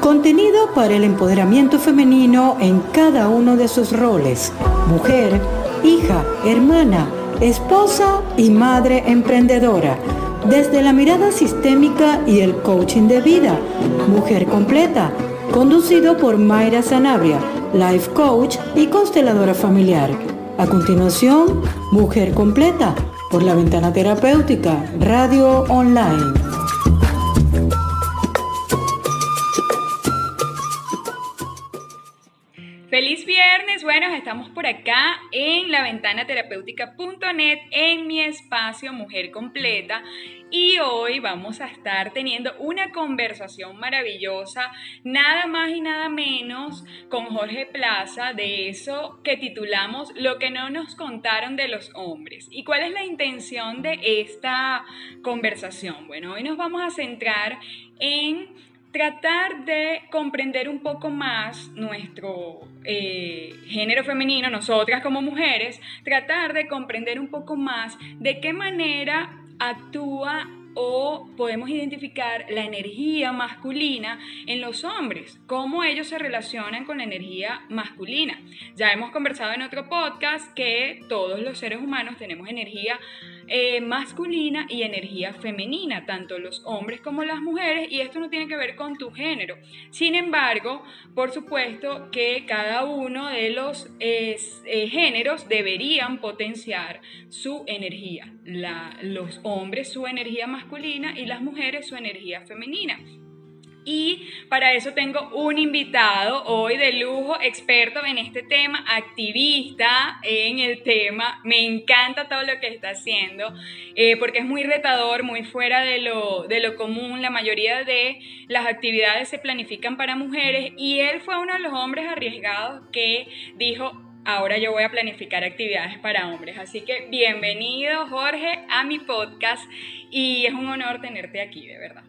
Contenido para el empoderamiento femenino en cada uno de sus roles. Mujer, hija, hermana, esposa y madre emprendedora. Desde la mirada sistémica y el coaching de vida. Mujer completa. Conducido por Mayra Sanabria, life coach y consteladora familiar. A continuación, Mujer completa por la ventana terapéutica, radio online. Feliz viernes, bueno, estamos por acá en la ventana terapéutica.net en mi espacio Mujer Completa y hoy vamos a estar teniendo una conversación maravillosa, nada más y nada menos con Jorge Plaza de eso que titulamos Lo que no nos contaron de los hombres. ¿Y cuál es la intención de esta conversación? Bueno, hoy nos vamos a centrar en tratar de comprender un poco más nuestro eh, género femenino, nosotras como mujeres, tratar de comprender un poco más de qué manera actúa o podemos identificar la energía masculina en los hombres, cómo ellos se relacionan con la energía masculina. Ya hemos conversado en otro podcast que todos los seres humanos tenemos energía eh, masculina y energía femenina, tanto los hombres como las mujeres, y esto no tiene que ver con tu género. Sin embargo, por supuesto que cada uno de los eh, géneros deberían potenciar su energía. los hombres su energía masculina y las mujeres su energía femenina. Y para eso tengo un invitado hoy de lujo, experto en este tema, activista en el tema. Me encanta todo lo que está haciendo, eh, porque es muy retador, muy fuera de lo, de lo común. La mayoría de las actividades se planifican para mujeres y él fue uno de los hombres arriesgados que dijo, ahora yo voy a planificar actividades para hombres. Así que bienvenido Jorge a mi podcast y es un honor tenerte aquí, de verdad.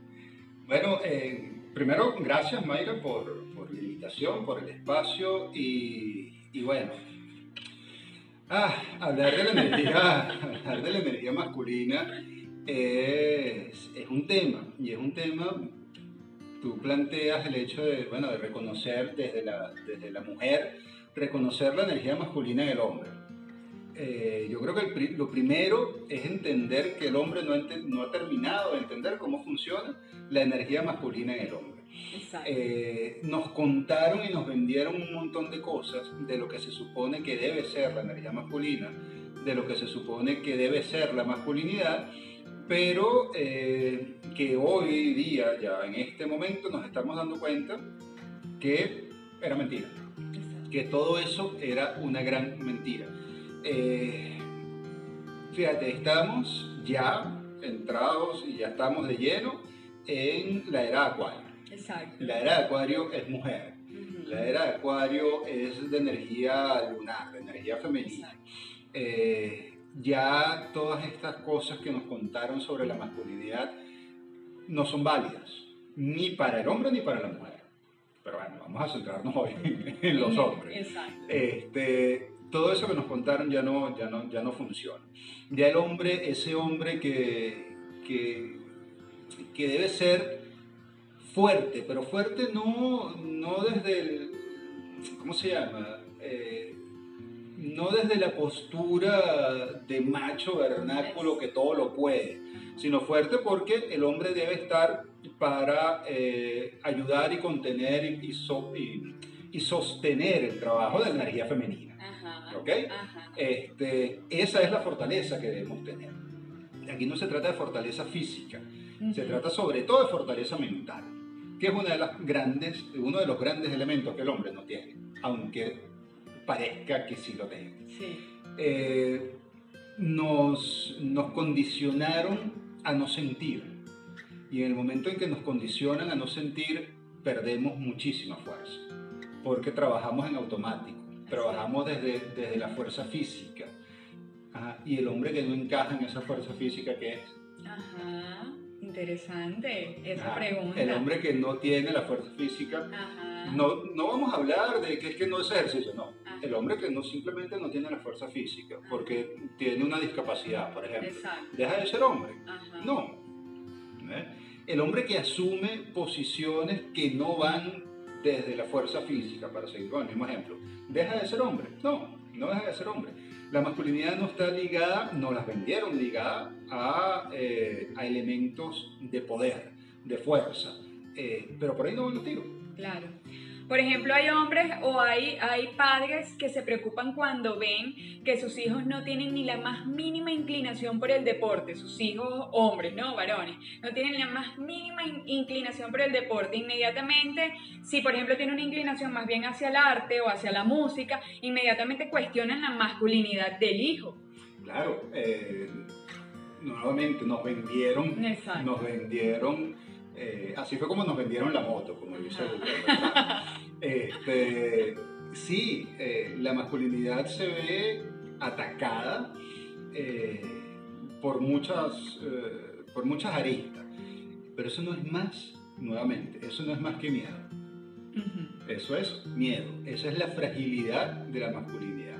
Bueno, eh, primero, gracias Mayra por, por, la invitación, por el espacio y, y bueno, ah, hablar, de la energía, hablar de la energía masculina es, es, un tema y es un tema, tú planteas el hecho de, bueno, de reconocer desde la, desde la mujer, reconocer la energía masculina en el hombre. Eh, yo creo que lo primero es entender que el hombre no, no, ha terminado de entender cómo funciona la energía masculina en el hombre. Eh, nos contaron y nos vendieron un montón de cosas de lo que se supone que debe ser la energía masculina, de lo que se supone que debe ser la masculinidad, pero eh, que hoy día, ya en este momento, nos estamos dando cuenta que era mentira, que todo eso era una gran mentira. Eh, fíjate, estamos ya entrados y ya estamos de lleno en la era Acuario. Exacto. La era de Acuario es mujer. La era de Acuario es de energía lunar, de energía femenina. Eh, ya todas estas cosas que nos contaron sobre la masculinidad no son válidas, ni para el hombre ni para la mujer. Pero bueno, vamos a centrarnos hoy en los hombres. Exacto. Este, todo eso que nos contaron ya no, ya no, ya no funciona. Ya el hombre, ese hombre que, que, que debe ser fuerte, pero fuerte no, no desde el, ¿cómo se llama? Eh, no desde la postura de macho vernáculo que todo lo puede, sino fuerte porque el hombre debe estar para eh, ayudar y contener y, y, sostener el trabajo de la energía femenina. ¿Ok? Este, esa es la fortaleza que debemos tener. Aquí no se trata de fortaleza física, se trata sobre todo de fortaleza mental, que es una de las grandes, uno de los grandes elementos que el hombre no tiene, aunque parezca que sí lo tiene. Eh, nos, nos condicionaron a no sentir. Y en el momento en que nos condicionan a no sentir, perdemos muchísima fuerza, porque trabajamos en automático trabajamos desde, desde la fuerza física. y el hombre que no encaja en esa fuerza física, ¿qué es? Ajá, interesante esa pregunta. El hombre que no tiene la fuerza física, No, no vamos a hablar de que es que no es ejercicio, no. El hombre que no simplemente no tiene la fuerza física, porque tiene una discapacidad, por ejemplo, deja de ser hombre. No. ¿Eh? el hombre que asume posiciones que no van desde la fuerza física, para seguir con el mismo ejemplo, ¿deja de ser hombre? No, no deja de ser hombre. La masculinidad no está ligada, no las vendieron ligada a, eh, elementos de poder, de fuerza, eh, pero por ahí no van los tiros. Claro. Por ejemplo, hay hombres o hay, hay padres que se preocupan cuando ven que sus hijos no tienen ni la más mínima inclinación por el deporte, sus hijos hombres, no varones, no tienen la más mínima inclinación por el deporte. Inmediatamente, si por ejemplo tiene una inclinación más bien hacia el arte o hacia la música, inmediatamente cuestionan la masculinidad del hijo. Claro, eh, nuevamente nos vendieron, nos vendieron eh, así fue como nos vendieron la moto, como dice el este, Sí, eh, la masculinidad se ve atacada eh, por, muchas, por muchas aristas, pero eso no es más, nuevamente, eso no es más que miedo. Eso es miedo, esa es la fragilidad de la masculinidad.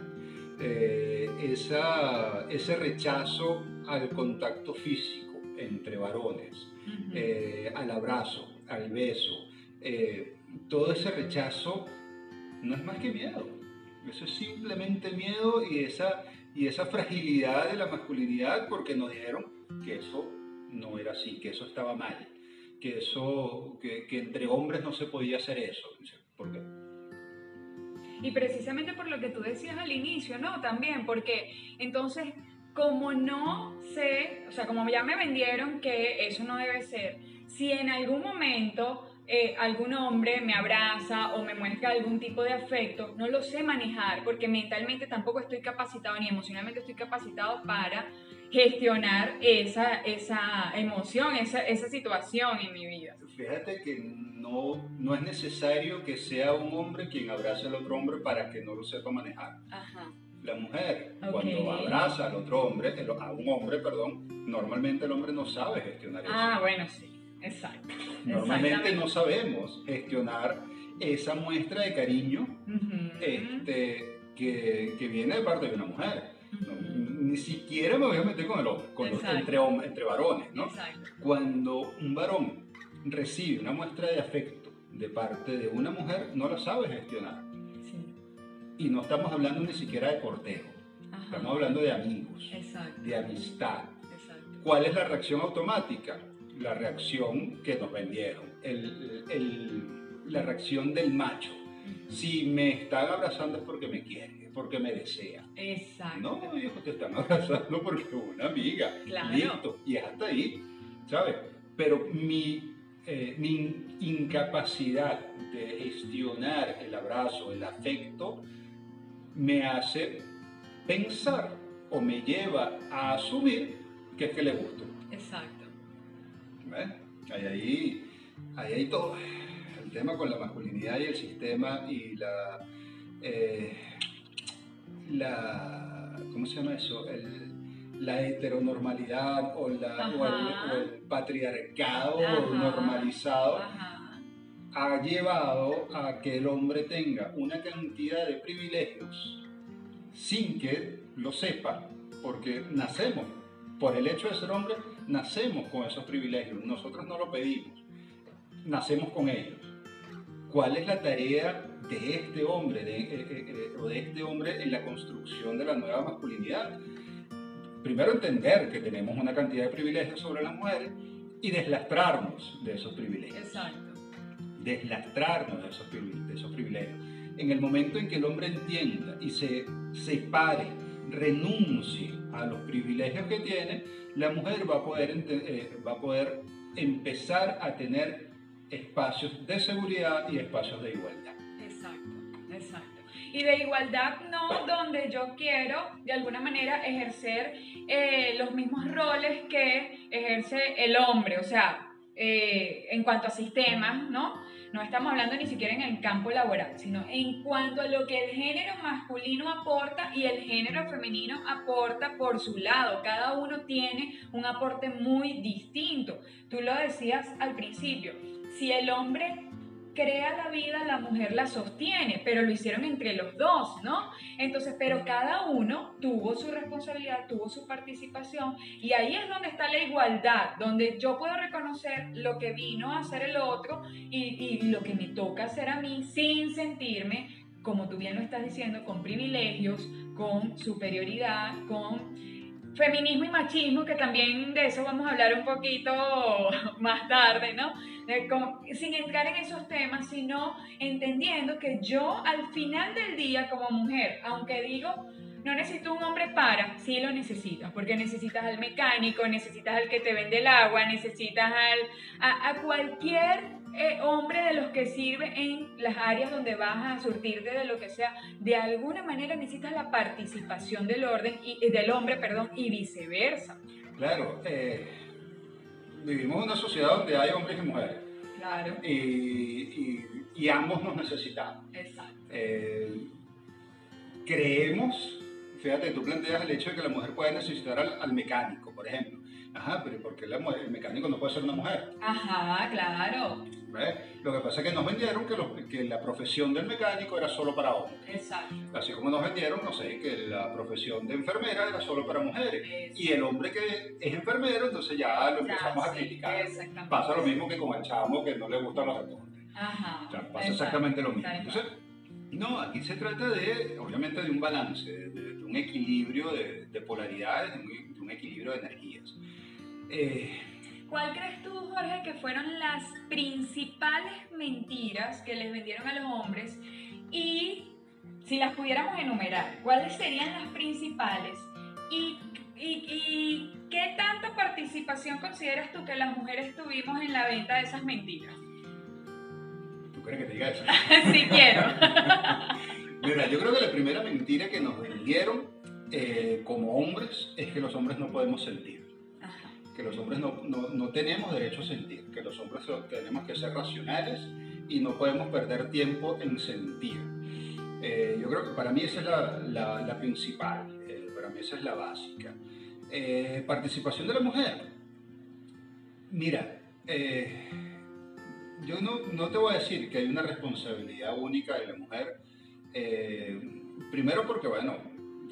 esa, ese rechazo al contacto físico entre varones, eh, al abrazo, al beso. Eh, todo ese rechazo no es más que miedo. Eso es simplemente miedo y esa, y esa fragilidad de la masculinidad porque nos dijeron que eso no era así, que eso estaba mal, que, eso, que, que entre hombres no se podía hacer eso. ¿Por qué? Y precisamente por lo que tú decías al inicio, ¿no? También, porque entonces como no sé, o sea, como ya me vendieron que eso no debe ser, si en algún momento eh, algún hombre me abraza o me muestra algún tipo de afecto, no lo sé manejar porque mentalmente tampoco estoy capacitado ni emocionalmente estoy capacitado para gestionar esa, esa emoción, esa, esa situación en mi vida. Fíjate que no, no es necesario que sea un hombre quien abrace al otro hombre para que no lo sepa manejar. Ajá la mujer. Cuando abraza al otro hombre, a un hombre, perdón, normalmente el hombre no sabe gestionar eso. Ah, bueno, sí, exacto. Normalmente no sabemos gestionar esa muestra de cariño este, que, que, viene de parte de una mujer. ni siquiera me voy a meter con el hombre, con entre, entre varones, ¿no? Cuando un varón recibe una muestra de afecto de parte de una mujer, no la sabe gestionar y no estamos hablando ni siquiera de cortejo, estamos hablando de amigos, de amistad. ¿Cuál es la reacción automática? La reacción que nos vendieron, la reacción del macho. Si me están abrazando es porque me quiere, es porque me desea. Exacto. No, hijo, te están abrazando porque es una amiga. Claro. Listo. Y hasta ahí, ¿sabes? Pero mi, eh, mi incapacidad de gestionar el abrazo, el afecto, me hace pensar o me lleva a asumir que es que le gusto. Exacto. Hay ahí, hay ahí todo el tema con la masculinidad y el sistema y la, eh, la ¿cómo se llama eso? la heteronormalidad o, la, o, el, patriarcado normalizado ha llevado a que el hombre tenga una cantidad de privilegios sin que lo sepa, porque nacemos, por el hecho de ser hombre, nacemos con esos privilegios, nosotros no lo pedimos, nacemos con ellos. ¿Cuál es la tarea de este hombre eh, eh, eh, o de este hombre en la construcción de la nueva masculinidad? Primero entender que tenemos una cantidad de privilegios sobre las mujeres y deslastrarnos de esos privilegios. Exacto deslastrarnos de esos, privilegios. En el momento en que el hombre entienda y se separe, renuncie a los privilegios que tiene, la mujer va a poder, eh, va a poder empezar a tener espacios de seguridad y espacios de igualdad. Exacto, exacto. Y de igualdad no donde yo quiero de alguna manera ejercer eh, los mismos roles que ejerce el hombre, o sea, eh, en cuanto a sistemas, ¿no? No estamos hablando ni siquiera en el campo laboral, sino en cuanto a lo que el género masculino aporta y el género femenino aporta por su lado. Cada uno tiene un aporte muy distinto. Tú lo decías al principio, si el hombre crea la vida, la mujer la sostiene, pero lo hicieron entre los dos, ¿no? Entonces, pero cada uno tuvo su responsabilidad, tuvo su participación y ahí es donde está la igualdad, donde yo puedo reconocer lo que vino a hacer el otro y, lo que me toca hacer a mí sin sentirme, como tú bien lo estás diciendo, con privilegios, con superioridad, con feminismo y machismo, que también de eso vamos a hablar un poquito más tarde, ¿no? sin entrar en esos temas, sino entendiendo que yo al final del día como mujer, aunque digo, no necesito un hombre para, sí lo necesitas, porque necesitas al mecánico, necesitas al que te vende el agua, necesitas al, a, cualquier eh, hombre de los que sirve en las áreas donde vas a surtirte de lo que sea, de alguna manera necesitas la participación del orden y del hombre, perdón, y viceversa. Claro, eh, vivimos en una sociedad donde hay hombres y mujeres. Claro. Y, y, ambos nos necesitamos. Exacto. Eh, creemos, fíjate, tú planteas el hecho de que la mujer puede necesitar al, mecánico, por ejemplo. Ajá, pero ¿por qué la mujer, el mecánico no puede ser una mujer? Ajá, claro. Lo que pasa es que nos vendieron que, que, la profesión del mecánico era solo para hombres. Exacto. Así como nos vendieron, no sé, que la profesión de enfermera era solo para mujeres. Y el hombre que es enfermero, entonces ya lo empezamos a criticar. Pasa lo mismo que con el chamo que no le gustan los deportes. Ajá. O sea, pasa exactamente lo mismo. Entonces, no, aquí se trata de, obviamente, de un balance, de, un equilibrio de, polaridades, de un, equilibrio de energías. Eh, ¿Cuál crees tú, Jorge, que fueron las principales mentiras que les vendieron a los hombres? Y si las pudiéramos enumerar, ¿cuáles serían las principales? ¿Y, y, qué tanta participación consideras tú que las mujeres tuvimos en la venta de esas mentiras? ¿Tú crees que te diga eso? sí quiero. Mira, yo creo que la primera mentira que nos vendieron eh, como hombres es que los hombres no podemos sentir que los hombres no, no, no, tenemos derecho a sentir, que los hombres tenemos que ser racionales y no podemos perder tiempo en sentir. Eh, yo creo que para mí esa es la, la, principal, eh, para mí esa es la básica. Eh, participación de la mujer. Mira, yo no, no, te voy a decir que hay una responsabilidad única de la mujer, primero porque, bueno,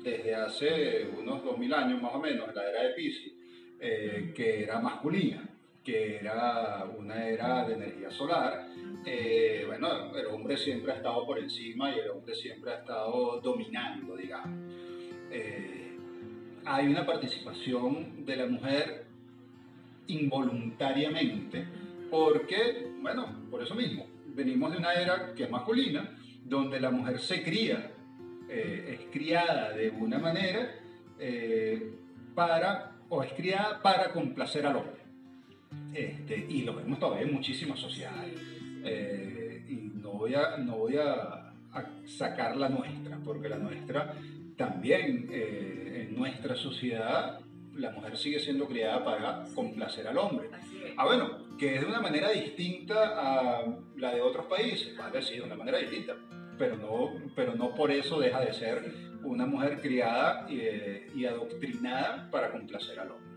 desde hace unos 2000 años más o menos, en la era de Pisces, eh, que era masculina, que era una era de energía solar. Eh, bueno, el hombre siempre ha estado por encima y el hombre siempre ha estado dominando, digamos. Eh, hay una participación de la mujer involuntariamente porque, bueno, por eso mismo, venimos de una era que es masculina, donde la mujer se cría, es criada de una manera para o es criada para complacer al hombre. Este, y lo vemos todavía en muchísimas sociedades. Eh, y no voy, a, no voy a, sacar la nuestra, porque la nuestra también, eh, en nuestra sociedad, la mujer sigue siendo criada para complacer al hombre. Ah, bueno, que es de una manera distinta a la de otros países, vale, sí, de una manera distinta, pero no, pero no por eso deja de ser una mujer criada eh, y, adoctrinada para complacer al hombre.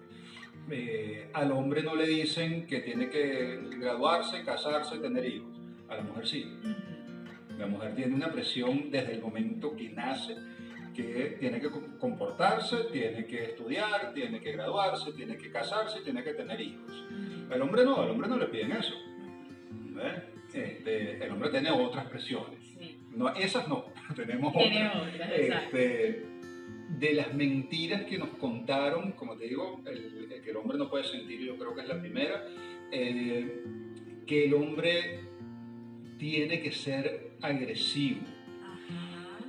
Eh, al hombre no le dicen que tiene que graduarse, casarse, tener hijos. A la mujer sí. La mujer tiene una presión desde el momento que nace, que tiene que comportarse, tiene que estudiar, tiene que graduarse, tiene que casarse, tiene que tener hijos. El hombre no, al hombre no le piden eso. Este, el hombre tiene otras presiones. No, esas no, tenemos otras. Este, de las mentiras que nos contaron, como te digo, el, que el hombre no puede sentir, yo creo que es la primera, eh, que el hombre tiene que ser agresivo.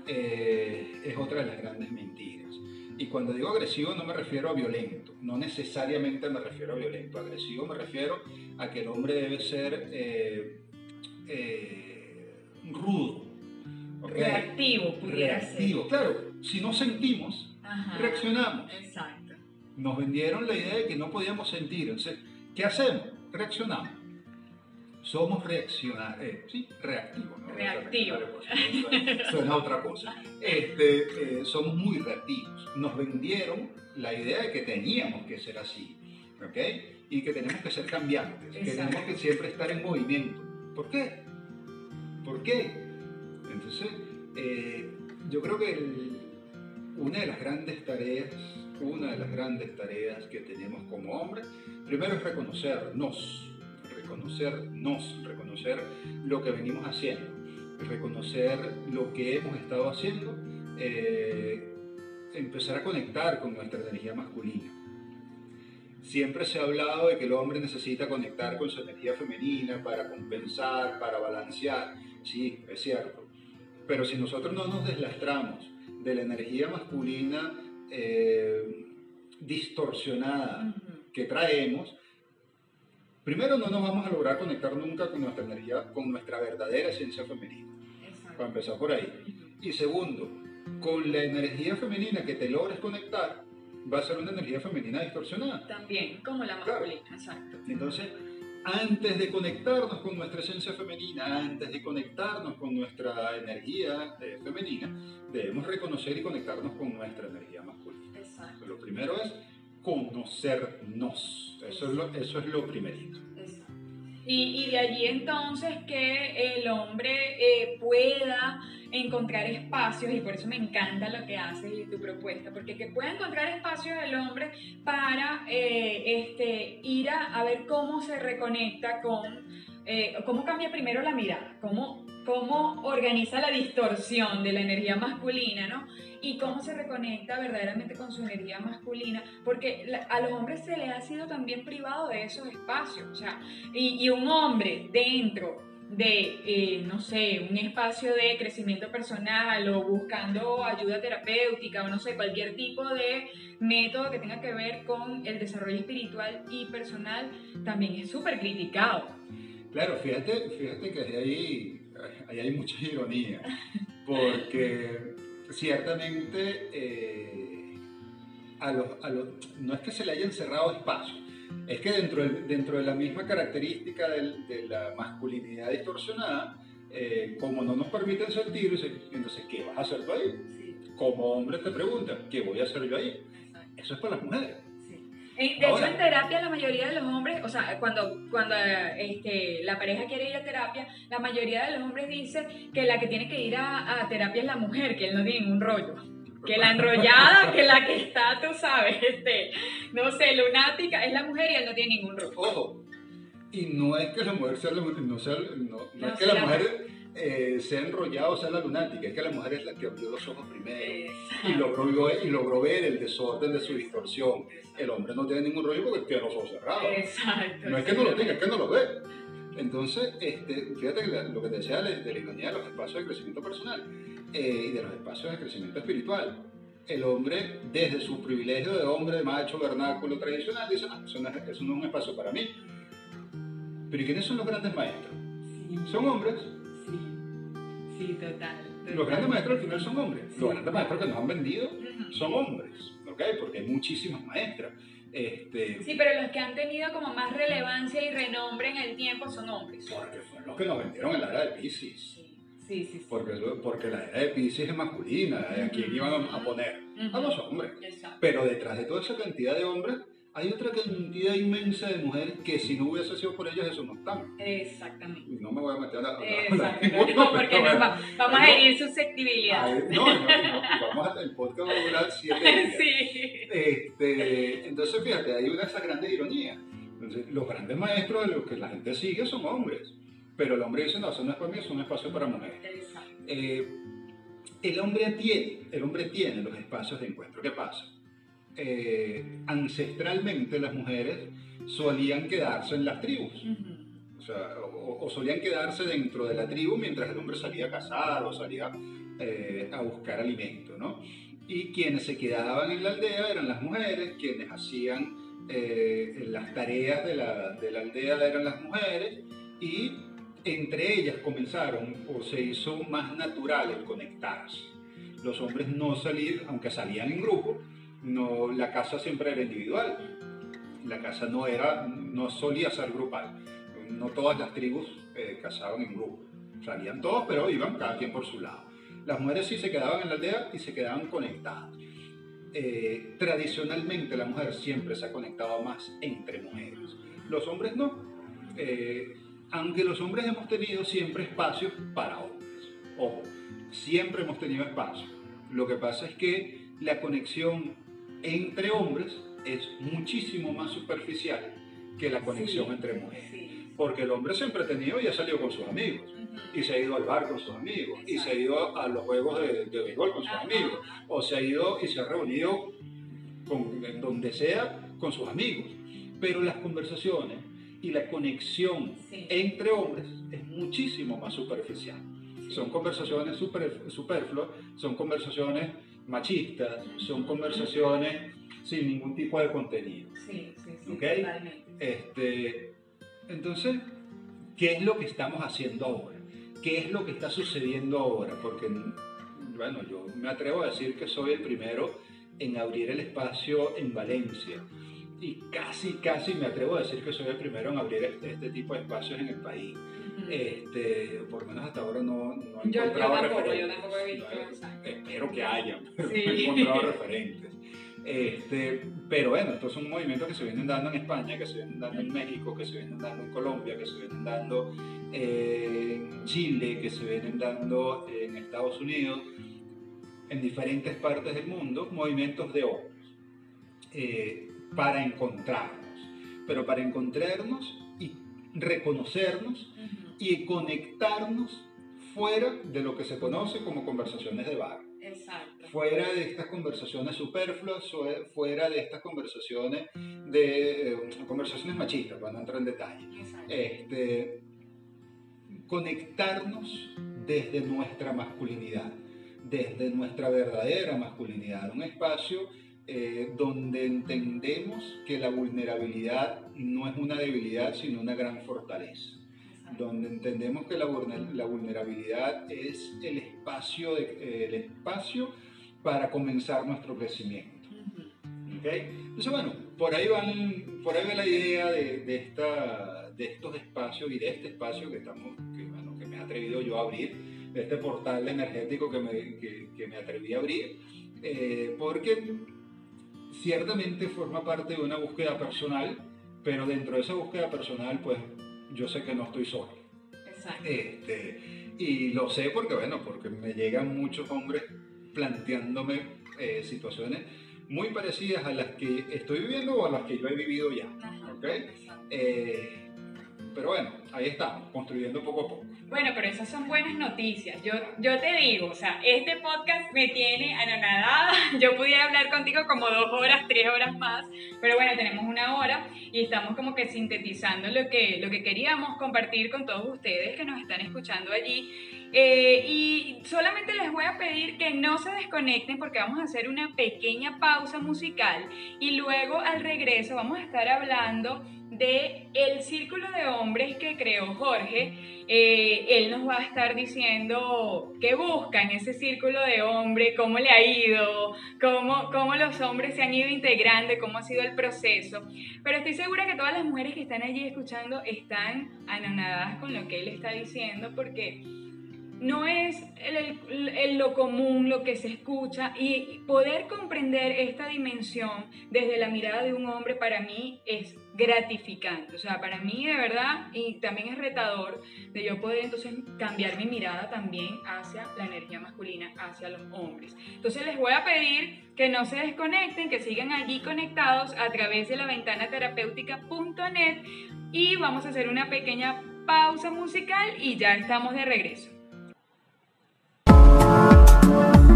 Eh, es otra de las grandes mentiras. Y cuando digo agresivo no me refiero a violento, no necesariamente me refiero a violento. Agresivo me refiero a que el hombre debe ser eh, rudo, Reactivo, pudiera Reactivo, claro. Si no sentimos, reaccionamos. Exacto. Nos vendieron la idea de que no podíamos sentir. Entonces, ¿qué hacemos? Reaccionamos. Somos reaccionar, eh, sí, reactivos. ¿no? Reactivo. Suena otra cosa. Este, eh, somos muy reactivos. Nos vendieron la idea de que teníamos que ser así, ¿ok? Y que tenemos que ser cambiantes, que tenemos que siempre estar en movimiento. ¿Por qué? ¿Por qué? Eh, yo creo que una de las grandes tareas, una de las grandes tareas que tenemos como hombres, primero es reconocernos, reconocernos, reconocer lo que venimos haciendo, reconocer lo que hemos estado haciendo, eh, empezar a conectar con nuestra energía masculina. Siempre se ha hablado de que el hombre necesita conectar con su energía femenina para compensar, para balancear. Sí, es cierto. Pero si nosotros no nos deslastramos de la energía masculina eh, distorsionada que traemos, primero no nos vamos a lograr conectar nunca con nuestra energía, con nuestra verdadera esencia femenina. Para empezar por ahí. Y segundo, con la energía femenina que te logres conectar, va a ser una energía femenina distorsionada. También, como la Claro. masculina, exacto. Entonces, antes de conectarnos con nuestra esencia femenina, antes de conectarnos con nuestra energía eh, femenina, debemos reconocer y conectarnos con nuestra energía masculina. Exacto. Lo primero es conocernos. Eso es lo, eso es lo primerito. Exacto. Y, y de allí entonces que el hombre eh, pueda encontrar espacios, y por eso me encanta lo que haces y tu propuesta, porque que pueda encontrar espacios el hombre para eh, este, ir a, ver cómo se reconecta con, eh, cómo cambia primero la mirada, cómo, cómo organiza la distorsión de la energía masculina, ¿no? y cómo se reconecta verdaderamente con su energía masculina, porque a los hombres se les ha sido también privado de esos espacios, o sea, y un hombre dentro de, eh, no sé, un espacio de crecimiento personal o buscando ayuda terapéutica o no sé, cualquier tipo de método que tenga que ver con el desarrollo espiritual y personal, también es súper criticado. Claro, fíjate, fíjate que ahí, ahí hay mucha ironía, porque ciertamente eh, a los, a los- no es que se le hayan cerrado espacios, es que dentro, del- dentro de la misma característica del- de la masculinidad distorsionada, eh, como no nos permiten sentir, entonces, ¿qué vas a hacer tú ahí? Como hombre te preguntan, ¿qué voy a hacer yo ahí? Eso es para las mujeres. Eh, De Ahora- hecho, en terapia la mayoría de los hombres, o sea, cuando, cuando este, la pareja quiere ir a terapia, la mayoría de los hombres dice que la que tiene que ir a, a terapia es la mujer, que él no tiene ningún rollo. Que la enrollada, que la que está, tú sabes, este, no sé, lunática, es la mujer y él no tiene ningún rollo. Ojo, y no es que la mujer sea la no, sea- no- no No, es que la la mujer eh, sea enrollada o sea la lunática, es que la mujer es la que abrió los ojos primero y logró, y logró ver el desorden de su distorsión. El hombre no tiene ningún rollo porque tiene los ojos cerrados. Exacto. No es que no lo tenga, es que no lo ve. Entonces, este, fíjate que la- lo que te decía de, de la ironía de los espacios de crecimiento personal eh, y de los espacios de crecimiento espiritual. El hombre, desde su privilegio de hombre, de macho, vernáculo, tradicional, dice, no, eso no, es, eso no es un espacio para mí. Pero ¿y quiénes son los grandes maestros? Son hombres. Sí, sí, total. Los grandes maestros al final son hombres. Los grandes maestros que nos han vendido son hombres, ¿ok? Porque hay muchísimas maestras. Este, Sí, pero los que han tenido como más relevancia y renombre en el tiempo son hombres. porque fueron los que nos vendieron en la era de Pisces. Sí, sí. Porque, porque la era de Pisces es masculina, ¿a quién iban a- poner? A los hombres. Exacto. Pero detrás de toda esa cantidad de hombres, hay otra cantidad inmensa de mujeres que si no hubiese sido por ellas, eso no están. Exactamente. No me voy a meter a la... Exacto. No, porque va- vamos a herir susceptibilidad. Ay, No, no, no, vamos a, el podcast va a durar siete días. Sí. Este, entonces, fíjate, hay una de esas grandes ironías. Entonces, los grandes maestros de los que la gente sigue son hombres. Pero el hombre dice, no, eso no es para mí, es un espacio para mujeres. Eh, el hombre tiene, el hombre tiene los espacios de encuentro. ¿Qué pasa? Eh, ancestralmente las mujeres solían quedarse en las tribus, Ujú. o, sea, o- o solían quedarse dentro de la tribu mientras el hombre salía a cazar o salía eh, a buscar alimento, ¿no? Y quienes se quedaban en la aldea eran las mujeres, quienes hacían eh, las tareas de la, de la aldea eran las mujeres y entre ellas comenzaron o se hizo más natural el conectarse. Los hombres no salir, aunque salían en grupo, no, la casa siempre era individual. La casa no era, no solía ser grupal. No todas las tribus eh, cazaban en grupo. Salían todos, pero iban cada quien por su lado. Las mujeres sí se quedaban en la aldea y se quedaban conectadas. Eh, tradicionalmente la mujer siempre se ha conectado más entre mujeres. Los hombres no. Eh, aunque los hombres hemos tenido siempre espacios para hombres. Ojo, siempre hemos tenido espacio. Lo que pasa es que la conexión entre hombres es muchísimo más superficial que la conexión entre mujeres. Porque el hombre siempre ha tenido y ha salido con sus amigos. Y se ha ido al bar con sus amigos. Y se ha ido a los juegos de, de béisbol con sus amigos. O se ha ido y se ha reunido con, en donde sea con sus amigos. Pero las conversaciones y la conexión entre hombres es muchísimo más superficial. Son conversaciones super, superfluas, son conversaciones machistas, son conversaciones sin ningún tipo de contenido. Sí, sí, sí. ¿Ok? Este, entonces, ¿qué es lo que estamos haciendo ahora? ¿Qué es lo que está sucediendo ahora? Porque, bueno, yo me atrevo a decir que soy el primero en abrir el espacio en Valencia. Y casi, casi me atrevo a decir que soy el primero en abrir este, este tipo de espacios en el país. Este, por lo menos hasta ahora no, no he Yo- yo encontrado tampoco, yo referentes. tampoco he visto, No espero que hayan, pero Sí. no he encontrado referentes. Este, pero bueno, estos son movimientos que se vienen dando en España, que se vienen dando en México, que se vienen dando en Colombia, que se vienen dando en Chile, que se vienen dando en Estados Unidos, en diferentes partes del mundo, movimientos de hombres eh, para encontrarnos, pero para encontrarnos y reconocernos y conectarnos fuera de lo que se conoce como conversaciones de bar Exacto. fuera de estas conversaciones superfluas, fuera de estas conversaciones de eh, conversaciones machistas, para no entrar en detalle. Exacto. Este, conectarnos desde nuestra masculinidad, desde nuestra verdadera masculinidad, un espacio eh, donde entendemos que la vulnerabilidad no es una debilidad, sino una gran fortaleza donde entendemos que la, la vulnerabilidad es el espacio, de- eh, el espacio para comenzar nuestro crecimiento. Ujú. ¿ok? Entonces, bueno, por ahí, van, por ahí va la idea de, de esta, de estos espacios y de este espacio que, estamos, que, bueno, que me he atrevido yo a abrir, de este portal energético que me, que, que me atreví a abrir, eh, porque ciertamente forma parte de una búsqueda personal, pero dentro de esa búsqueda personal, pues yo sé que no estoy solo. Exacto. Este, y lo sé porque, bueno, porque me llegan muchos hombres planteándome eh, situaciones muy parecidas a las que estoy viviendo o a las que yo he vivido ya. Ajá. Eh, pero bueno, ahí estamos, construyendo poco a poco. Bueno, pero esas son buenas noticias. Yo, yo te digo, o sea, este podcast me tiene anonadada. Yo pudiera hablar contigo como dos horas, tres horas más, pero bueno, tenemos una hora y estamos como que sintetizando lo que, lo que queríamos compartir con todos ustedes que nos están escuchando allí. Eh, y solamente les voy a pedir que no se desconecten porque vamos a hacer una pequeña pausa musical y luego al regreso vamos a estar hablando de el círculo de hombres que creó Jorge. Eh, él nos va a estar diciendo qué busca en ese círculo de hombres, cómo le ha ido, cómo, cómo los hombres se han ido integrando, cómo ha sido el proceso. Pero estoy segura que todas las mujeres que están allí escuchando están anonadadas con lo que él está diciendo porque no es el- lo común, lo que se escucha, y poder comprender esta dimensión desde la mirada de un hombre para mí es gratificante. O sea, para mí de verdad, y también es retador de yo poder entonces cambiar mi mirada también hacia la energía masculina, hacia los hombres. Entonces les voy a pedir que no se desconecten, que sigan allí conectados a través de la ventana terapéutica.net y vamos a hacer una pequeña pausa musical y ya estamos de regreso.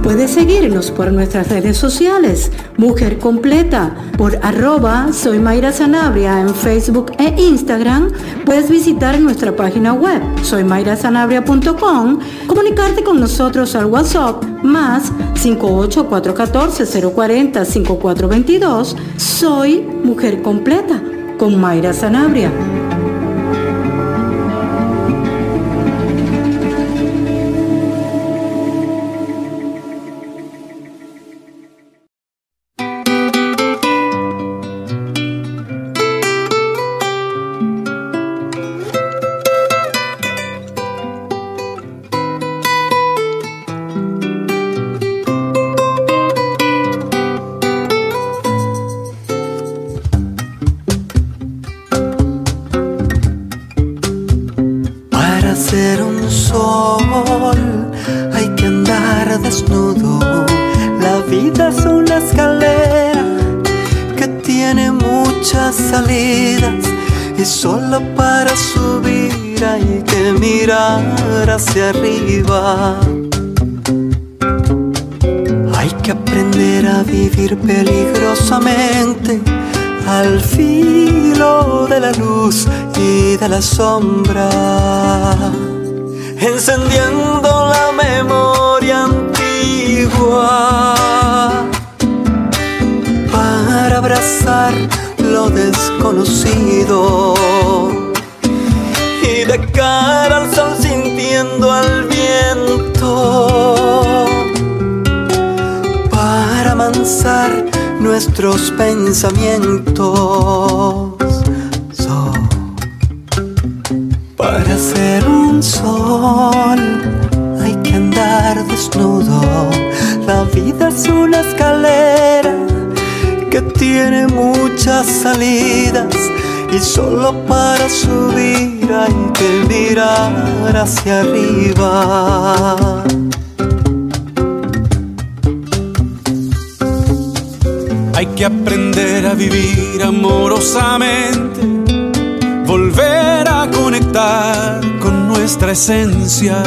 Puedes seguirnos por nuestras redes sociales, Mujer Completa, por arroba Soy Mayra Sanabria en Facebook e Instagram. Puedes visitar nuestra página web, soymayrasanabria.com, comunicarte con nosotros al WhatsApp más 58414-040-5422. Soy Mujer Completa con Mayra Sanabria. Un sol hay que andar desnudo. La vida es una escalera que tiene muchas salidas y solo para subir hay que mirar hacia arriba. Hay que aprender a vivir peligrosamente al filo de la luz y de la sombra, encendiendo la memoria antigua para abrazar lo desconocido y de cara al sol sintiendo al viento para amansar nuestros pensamientos. para ser un sol hay que andar desnudo. La vida es una escalera que tiene muchas salidas y solo para subir hay que mirar hacia arriba. Que aprender a vivir amorosamente, volver a conectar con nuestra esencia,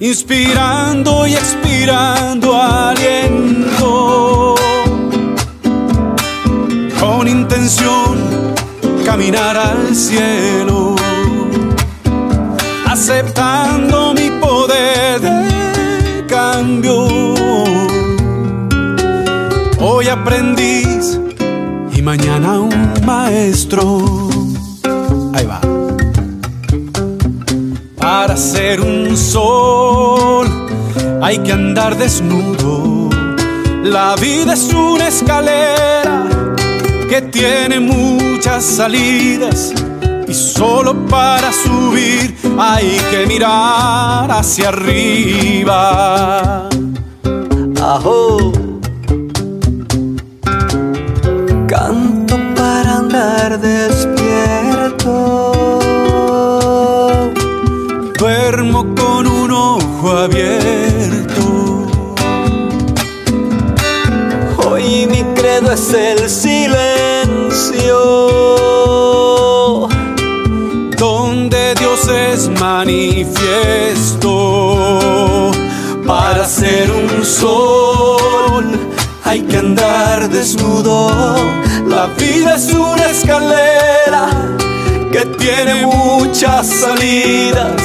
inspirando y expirando aliento, con intención caminar al cielo, aceptando mi poder de cambio aprendiz y mañana un maestro. Ahí va. Para ser un sol hay que andar desnudo. La vida es una escalera que tiene muchas salidas y solo para subir hay que mirar hacia arriba. Ajo. El silencio. Donde Dios es manifiesto. Para ser un sol hay que andar desnudo. La vida es una escalera que tiene muchas salidas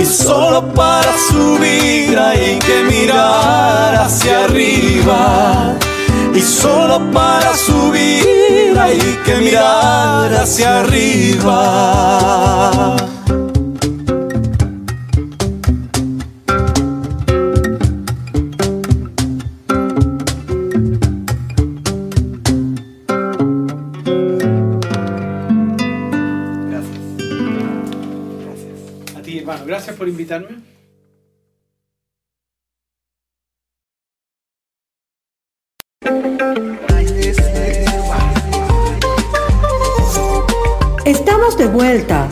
y solo para subir hay que mirar hacia arriba. Y solo para subir hay que mirar hacia arriba. A ti, hermano, gracias por invitarme.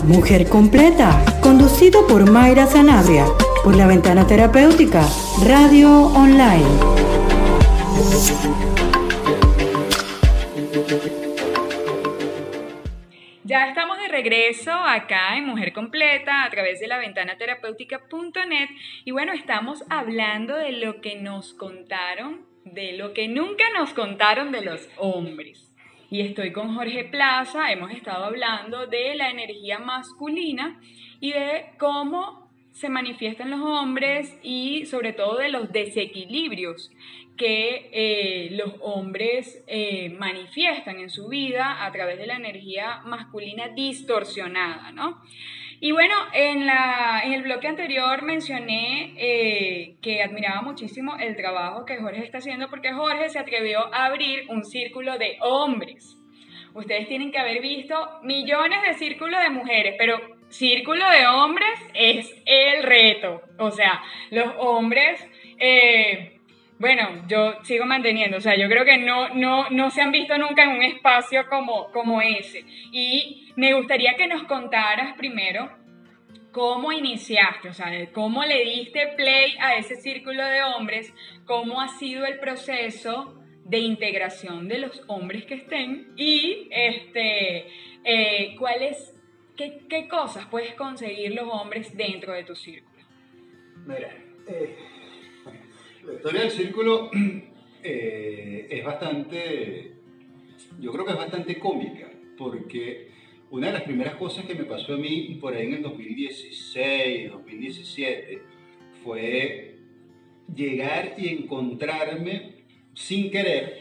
Mujer Completa, conducido por Mayra Sanabria, por la Ventana Terapéutica, Radio Online. Ya estamos de regreso acá en Mujer Completa a través de la ventana terapéutica.net y bueno, estamos hablando de lo que nos contaron, de lo que nunca nos contaron de los hombres. Y estoy con Jorge Plaza, hemos estado hablando de la energía masculina y de cómo se manifiestan los hombres y sobre todo de los desequilibrios que eh, los hombres eh, manifiestan en su vida a través de la energía masculina distorsionada, ¿no? Y bueno, en, la, en el bloque anterior mencioné eh, que admiraba muchísimo el trabajo que Jorge está haciendo porque Jorge se atrevió a abrir un círculo de hombres. Ustedes tienen que haber visto millones de círculos de mujeres, pero círculo de hombres es el reto. O sea, los hombres... eh, bueno, yo sigo manteniendo, o sea, yo creo que no, no, no se han visto nunca en un espacio como, como ese. Y me gustaría que nos contaras primero ¿cómo iniciaste? O sea, ¿cómo le diste play a ese círculo de hombres? ¿Cómo ha sido el proceso de integración de los hombres que estén? Y este, eh, ¿cuáles, qué, qué cosas puedes conseguir los hombres dentro de tu círculo? Mira, eh, la historia del círculo eh, es bastante, yo creo que es bastante cómica, porque una de las primeras cosas que me pasó a mí por ahí en el 2016, 2017, fue llegar y encontrarme sin querer,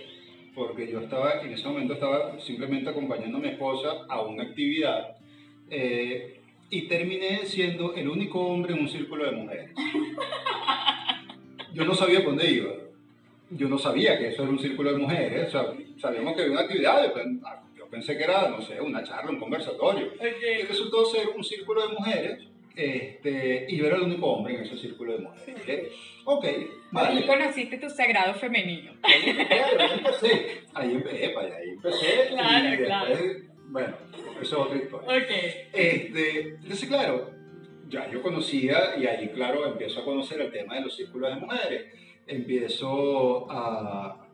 porque yo estaba, en ese momento estaba simplemente acompañando a mi esposa a una actividad, eh, y terminé siendo el único hombre en un círculo de mujeres. Yo no sabía por dónde iba. Yo no sabía que eso era un círculo de mujeres. O sea, sabíamos que había una actividad. Yo Yo pensé que era, no sé, una charla, un conversatorio. Y resultó ser un círculo de mujeres. Este, y yo era el único hombre en ese círculo de mujeres. Dije, ok, vale. Ahí conociste tu sagrado femenino. Ahí empecé, ahí empecé. Ahí empecé, ahí empecé. Claro, y después, claro. bueno, eso es otra historia. Ok. Este, entonces, claro, ya yo conocía y ahí, claro, empiezo a conocer el tema de los círculos de mujeres. Empiezo a,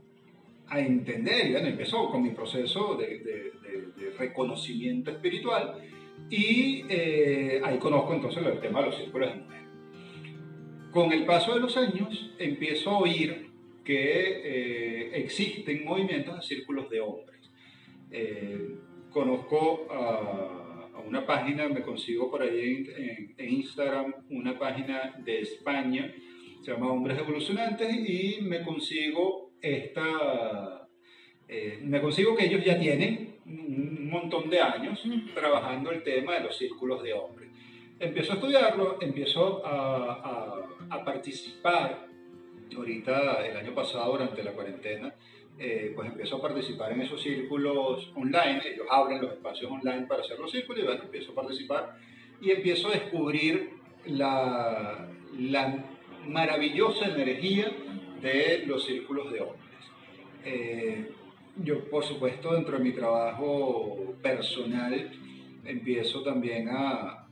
a entender, y bueno, empiezo con mi proceso de, de- de- de reconocimiento espiritual y eh, ahí conozco entonces el tema de los círculos de mujeres. Con el paso de los años empiezo a oír que eh, existen movimientos de círculos de hombres. Eh, conozco a, una página, me consigo por ahí en, en- en Instagram una página de España, se llama Hombres Evolucionantes, y me consigo esta, eh, me consigo que ellos ya tienen un montón de años trabajando el tema de los círculos de hombres. Empiezo a estudiarlo, empiezo a, a- a participar. Ahorita, el año pasado, durante la cuarentena, eh, pues empiezo a participar en esos círculos online. Ellos abren los espacios online para hacer los círculos y bueno, empiezo a participar y empiezo a descubrir la, la maravillosa energía de los círculos de hombres. Eh, yo, por supuesto, dentro de mi trabajo personal, empiezo también a,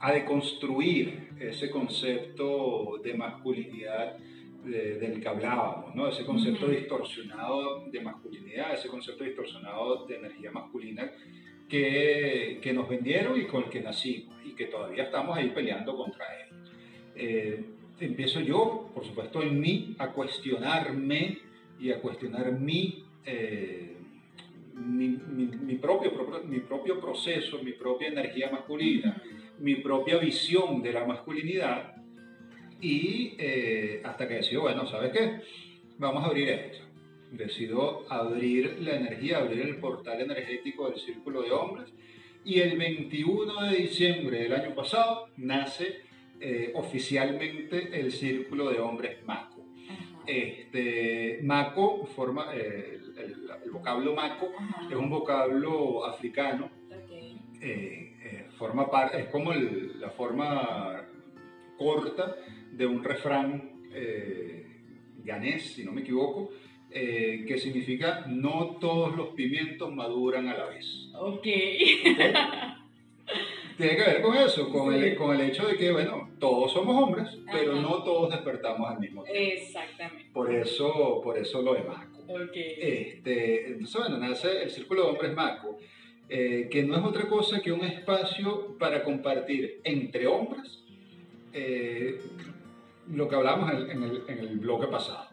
a deconstruir ese concepto de masculinidad de- del que hablábamos, ¿no? ese concepto distorsionado de masculinidad, ese concepto distorsionado de energía masculina que, que nos vendieron y con el que nacimos y que todavía estamos ahí peleando contra él. Eh, empiezo yo, por supuesto, en mí a cuestionarme y a cuestionar mi, eh, mi, mi- mi propio, propio- mi propio proceso, mi propia energía masculina, mi propia visión de la masculinidad y eh, hasta que decido, bueno, ¿sabes qué? Vamos a abrir esto. Decido abrir la energía, abrir el portal energético del Círculo de Hombres y el 21 de diciembre del año pasado nace eh, oficialmente el Círculo de Hombres Maco. Este, Maco forma, eh, el, el- el vocablo Maco es un vocablo africano eh, eh, forma parte, es como el- la forma corta de un refrán eh, ganés, si no me equivoco, eh, que significa no todos los pimientos maduran a la vez. Ok. Tiene que ver con eso, con, Sí. el, con el hecho de que, bueno, todos somos hombres, pero Ajá. no todos despertamos al mismo tiempo. Exactamente. Por eso, por eso lo de Maco. Ok. Este, entonces, bueno, nace el Círculo de Hombres Maco, eh, que no es otra cosa que un espacio para compartir entre hombres eh, lo que hablábamos en en el- en el bloque pasado.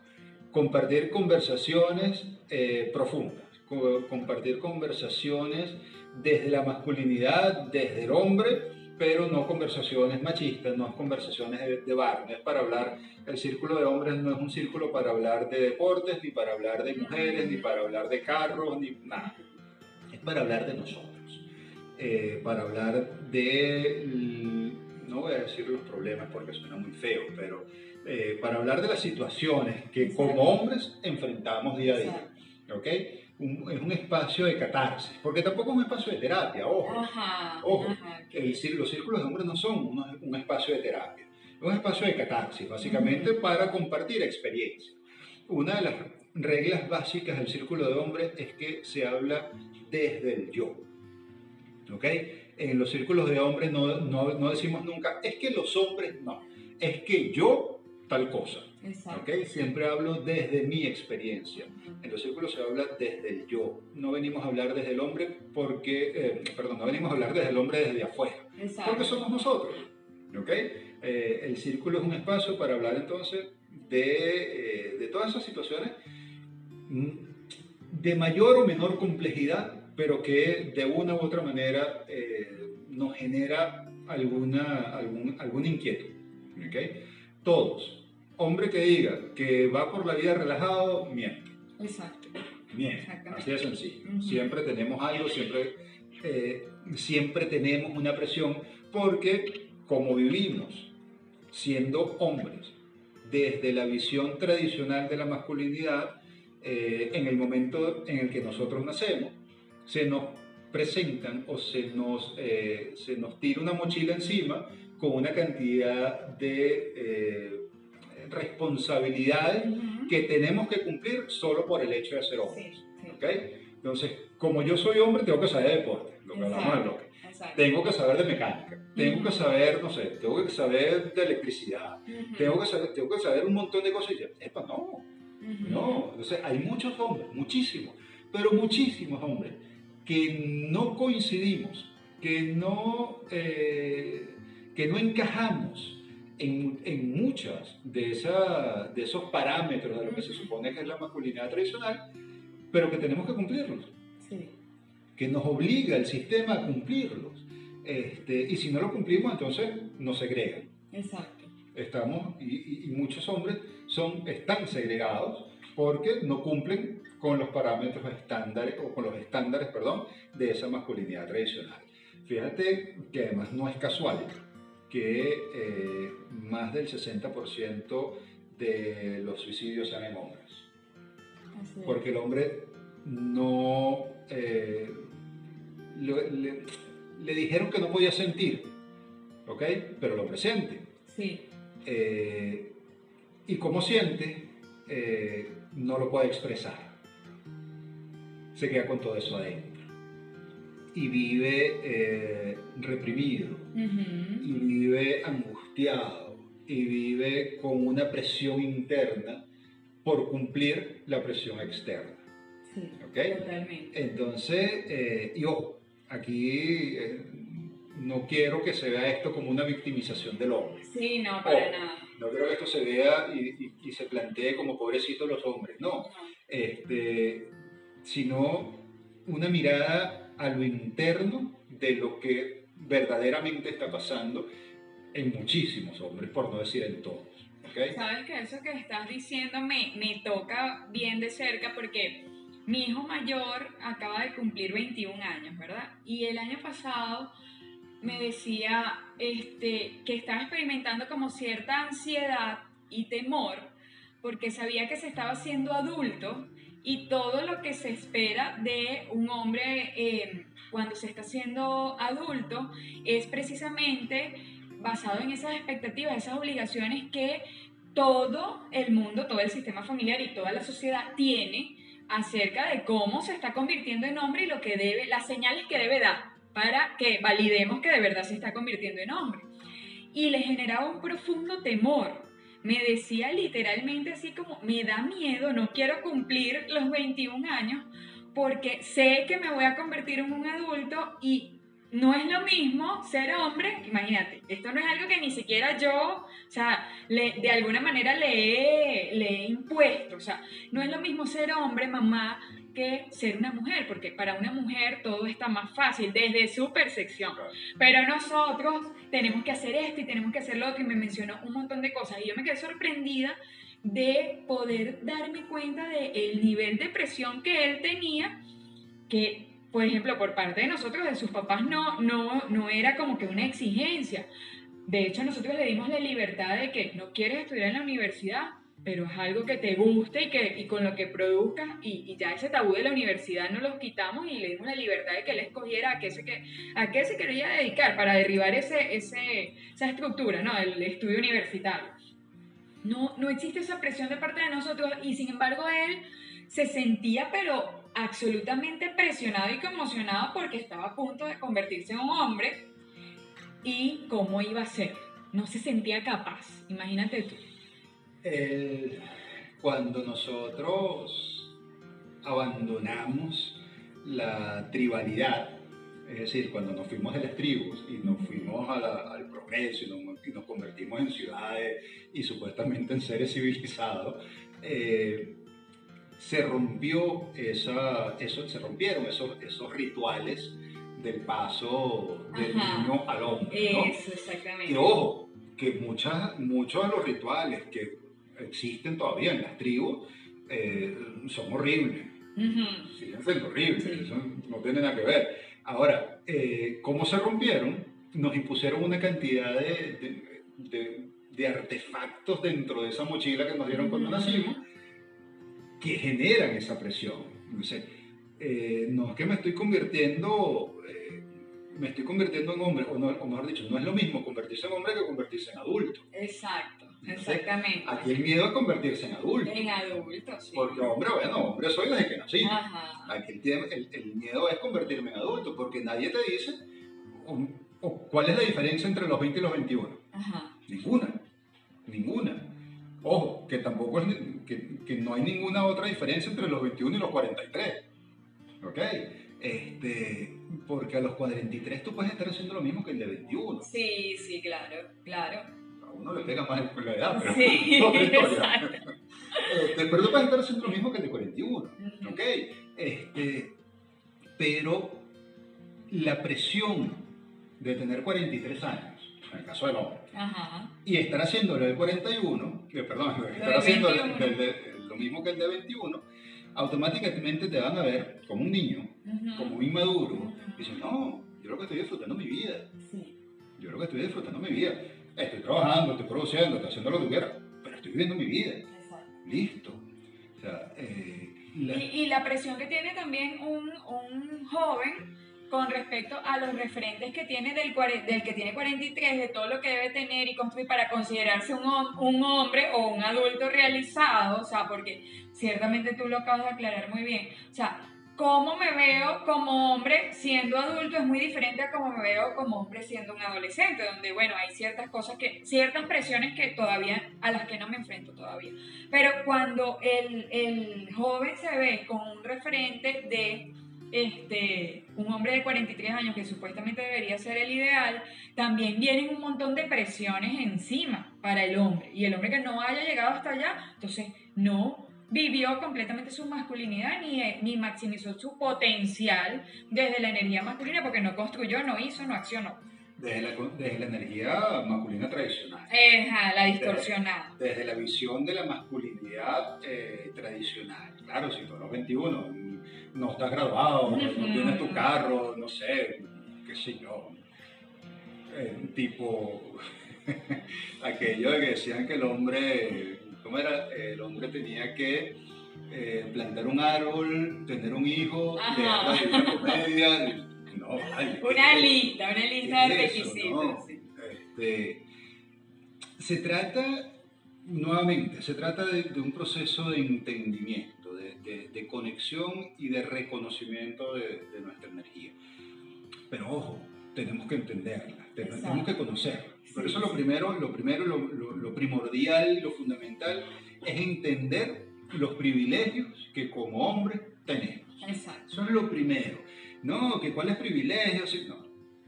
Compartir conversaciones eh, profundas, co- compartir conversaciones desde la masculinidad, desde el hombre, pero no conversaciones machistas, no es conversaciones de, de bar, no es para hablar, el círculo de hombres no es un círculo para hablar de deportes, ni para hablar de mujeres, ni para hablar de carros, ni nada. Es para hablar de nosotros, eh, para hablar de, no voy a decir los problemas porque suena muy feo, pero eh, para hablar de las situaciones que como hombres enfrentamos día a día. ¿ok? Un- es un espacio de catarsis, porque tampoco es un espacio de terapia, ojo. Ajá. Ojo, ajá. El los círculos de hombres no son un, un espacio de terapia, es un espacio de catarsis, básicamente para compartir experiencias. Una de las reglas básicas del círculo de hombres es que se habla desde el yo. ¿ok? En los círculos de hombres no, no, no decimos nunca, es que los hombres no, es que yo tal cosa. Exacto. ¿ok? Siempre hablo desde mi experiencia. En los círculos se habla desde el yo. No venimos a hablar desde el hombre porque, eh, perdón, no venimos a hablar desde el hombre desde afuera. Exacto. Porque somos nosotros. ¿ok? Eh, el círculo es un espacio para hablar entonces de, eh, de todas esas situaciones mm, de mayor o menor complejidad, pero que de una u otra manera eh, nos genera alguna, algún, alguna inquietud. ¿ok? Todos. Hombre que diga que va por la vida relajado, miente. Exacto. Miente. Así de sencillo. Ujú. Siempre tenemos algo, siempre, eh, siempre tenemos una presión, porque como vivimos siendo hombres desde la visión tradicional de la masculinidad, eh, en el momento en el que nosotros nacemos, se nos presentan o se nos, eh, se nos tira una mochila encima con una cantidad de eh, responsabilidades Ujú. que tenemos que cumplir solo por el hecho de ser hombres. Sí, sí. ¿ok? Entonces, como yo soy hombre, tengo que saber de deporte, lo que hablamos del bloque. Exacto. Tengo que saber de mecánica, tengo Ujú. que saber, no sé, tengo que saber de electricidad, Ujú. tengo que saber, tengo que saber un montón de cosas. Y yo, epa, no, no. Entonces, hay muchos hombres, muchísimos, pero muchísimos hombres que no coincidimos, que no, eh, que no encajamos en, en muchas de, esa, de esos parámetros de lo que se supone que es la masculinidad tradicional, pero que tenemos que cumplirlos, Sí. que nos obliga el sistema a cumplirlos. Este, y si no lo cumplimos, entonces nos segregan Exacto. estamos y, y- y muchos hombres son, están segregados porque no cumplen con los parámetros estándares o con los estándares, perdón, de esa masculinidad tradicional. Fíjate que además no es casual que eh, más del 60% de los suicidios sean en hombres, porque el hombre no eh, le, le dijeron que no podía sentir, ¿ok? Pero lo presente. Sí. Eh, y como siente, no lo puede expresar. Se queda con todo eso adentro. Y vive eh, reprimido, y vive angustiado, y vive con una presión interna por cumplir la presión externa. Sí. Entonces, eh, y ojo, aquí eh, no quiero que se vea esto como una victimización del hombre. Sí, no, para nada. No creo que esto se vea y, y- y se plantee como pobrecitos los hombres, no. Este, sino una mirada a lo interno de lo que verdaderamente está pasando en muchísimos hombres, por no decir en todos. ¿ok? Sabes que eso que estás diciendo me, me toca bien de cerca porque mi hijo mayor acaba de cumplir 21 años, ¿verdad? Y el año pasado me decía este, que estaba experimentando como cierta ansiedad y temor porque sabía que se estaba haciendo adulto y todo lo que se espera de un hombre eh, cuando se está haciendo adulto es precisamente basado en esas expectativas, esas obligaciones que todo el mundo, todo el sistema familiar y toda la sociedad tiene acerca de cómo se está convirtiendo en hombre y lo que debe, las señales que debe dar para que validemos que de verdad se está convirtiendo en hombre. Y le generaba un profundo temor. Me decía literalmente así como, me da miedo, no quiero cumplir los 21 años porque sé que me voy a convertir en un adulto y no es lo mismo ser hombre, imagínate, esto no es algo que ni siquiera yo, o sea, de alguna manera le le he impuesto, o sea, no es lo mismo ser hombre, mamá, que ser una mujer, porque para una mujer todo está más fácil desde su percepción, pero nosotros tenemos que hacer esto y tenemos que hacer lo otro, y me mencionó un montón de cosas, y yo me quedé sorprendida de poder darme cuenta del nivel de presión que él tenía, que por ejemplo, por parte de nosotros, de sus papás, no, no, no era como que una exigencia. De hecho, nosotros le dimos la libertad de que no quieres estudiar en la universidad, pero es algo que te guste y, que, y con lo que produzcas, y, y ya ese tabú de la universidad no los quitamos y le dimos la libertad de que él escogiera a qué se, que, a qué se quería dedicar para derribar ese, ese, esa estructura, ¿no? El estudio universitario. No, no existe esa presión de parte de nosotros y sin embargo él se sentía pero absolutamente presionado y conmocionado porque estaba a punto de convertirse en un hombre y cómo iba a ser. No se sentía capaz, imagínate tú. El- cuando nosotros abandonamos la tribalidad, es decir, cuando nos fuimos de las tribus y nos fuimos a la- al progreso y nos, y nos convertimos en ciudades y supuestamente en seres civilizados, eh, se rompió esa, eso, se rompieron esos, esos rituales del paso del Ajá. niño al hombre. ¿no? Eso, exactamente. Que ojo, que muchas, muchos de los rituales que existen todavía en las tribus eh, son horribles, Ujú. siguen siendo horribles, Sí. eso no tiene nada que ver. Ahora, eh, ¿cómo se rompieron? Nos impusieron una cantidad de, de- de- de artefactos dentro de esa mochila que nos dieron cuando nacimos que generan esa presión. Entonces, eh, no es que me estoy convirtiendo, eh, me estoy convirtiendo en hombre, o, no- o mejor dicho, no es lo mismo convertirse en hombre que convertirse en adulto. Exacto, exactamente. Aquí el miedo es convertirse en adulto. En adultos, sí. Porque hombre, bueno, hombre soy desde que nací. Ajá. Aquí el, tie- el- el miedo es convertirme en adulto, porque nadie te dice cuál es la diferencia entre los 20 y los 21. Ajá. Ninguna, ninguna. Ojo, que tampoco es, que, que no hay ninguna otra diferencia entre los 21 y los 43. ¿Ok? Este, porque a los 43 tú puedes estar haciendo lo mismo que el de 21. Sí, sí, claro, claro. Uno le pega más con la edad, pero Sí, historia. exacto. Este, pero tú puedes estar haciendo lo mismo que el de 41. Ujú. ¿Ok? Este, pero la presión de tener 43 años, en el caso del hombre, Ajá. y estar haciéndolo el 41, que perdón, estar del haciendo el- 21. el de- lo mismo que el de 21, automáticamente te van a ver como un niño, Ujú. como un inmaduro, y dicen, no, yo lo que estoy disfrutando mi vida, Sí. yo lo que estoy disfrutando mi vida, estoy trabajando, estoy produciendo, estoy haciendo lo que quiera, pero estoy viviendo mi vida, Exacto. listo. O sea, eh, la- Y, y la presión que tiene también un, un joven con respecto a los referentes que tiene del, del que tiene 43, de todo lo que debe tener y construir para considerarse un, un hombre o un adulto realizado, o sea, porque ciertamente tú lo acabas de aclarar muy bien, o sea, cómo me veo como hombre siendo adulto es muy diferente a cómo me veo como hombre siendo un adolescente, donde, bueno, hay ciertas cosas que, ciertas presiones que todavía, a las que no me enfrento todavía. Pero cuando el, el joven se ve con un referente de este, un hombre de 43 años, que supuestamente debería ser el ideal, también vienen un montón de presiones encima para el hombre. Y el hombre que no haya llegado hasta allá, entonces no vivió completamente su masculinidad ni, ni maximizó su potencial desde la energía masculina porque no construyó, no hizo, no accionó. desde, la, desde la energía masculina tradicional. Ejá, la distorsionada. desde la visión de la masculinidad eh, tradicional. Claro, si tú los 21 no estás graduado, no tienes tu carro, no sé, qué sé yo, eh, tipo aquello de que decían que el hombre, ¿cómo era? El hombre tenía que eh, plantar un árbol, tener un hijo, Ajá. leer la Comedia. No, vale, ¿qué Una es? lista, una lista de ¿Qué es eso, requisitos. no? sí. Este, se trata, nuevamente, se trata de, de un proceso de entendimiento, de, de- de conexión y de reconocimiento de, nuestra energía. Pero ojo, tenemos que entenderla, Exacto. tenemos que conocerla. Por eso lo primero, lo, primero lo, lo- lo primordial, lo fundamental, es entender los privilegios que como hombre tenemos. Exacto. Eso es lo primero. No, que cuáles privilegios, no,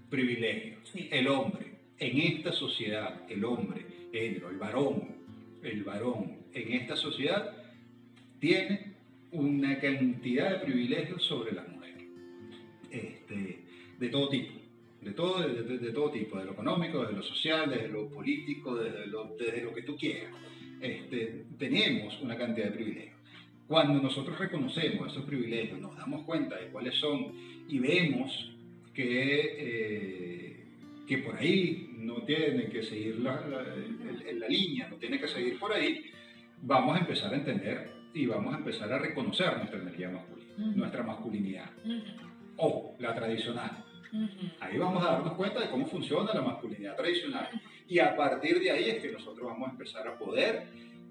privilegios. Sí. El hombre, en esta sociedad, el hombre, género, el varón, el varón, en esta sociedad, tiene una cantidad de privilegios sobre la mujer. Este, de todo tipo. De todo, de, de- de todo tipo, de lo económico, desde lo social, desde lo político, desde lo, desde lo que tú quieras. Este, tenemos una cantidad de privilegios. Cuando nosotros reconocemos esos privilegios, nos damos cuenta de cuáles son y vemos que, eh, que por ahí no tiene que seguir la, la- el- la línea, no tiene que seguir por ahí, vamos a empezar a entender y vamos a empezar a reconocer nuestra energía masculina, Ujú. nuestra masculinidad, Ujú, o la tradicional. Ujú. Ahí vamos a darnos cuenta de cómo funciona la masculinidad tradicional. Y a partir de ahí es que nosotros vamos a empezar a poder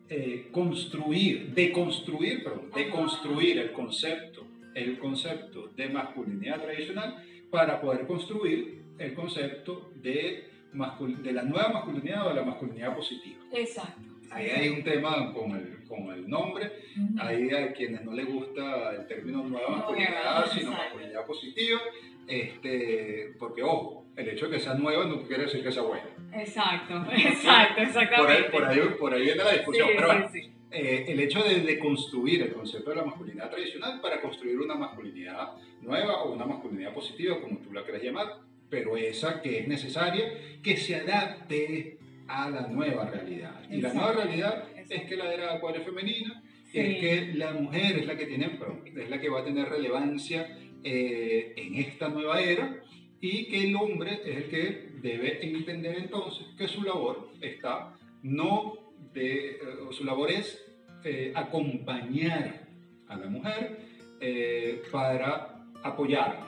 eh, construir, deconstruir, perdón, deconstruir el concepto el concepto de masculinidad tradicional para poder construir el concepto de, mascul- de la nueva masculinidad o de la masculinidad positiva. Exacto. Ahí hay un tema con el, con el nombre, Ujú. hay a quienes no les gusta el término nueva masculinidad, sino exacto. masculinidad positiva, este, porque ojo, el hecho de que sea nueva no quiere decir que sea buena. Exacto, exacto, Por exactamente. ahí, por ahí, por ahí viene la Sí, discusión. pero sí, bueno, sí. eh, el hecho de deconstruir el concepto de la masculinidad tradicional para construir una masculinidad nueva o una masculinidad positiva, como tú la quieras llamar, pero esa que es necesaria, que se adapte a la nueva realidad. Y la Exacto. nueva realidad es Exacto. que la era acuario femenina es que la mujer es la que tiene, perdón, es la que va a tener relevancia eh, en esta nueva era y que el hombre es el que debe entender entonces que su labor está no de, eh, su labor es eh, acompañar a la mujer eh, para apoyarla,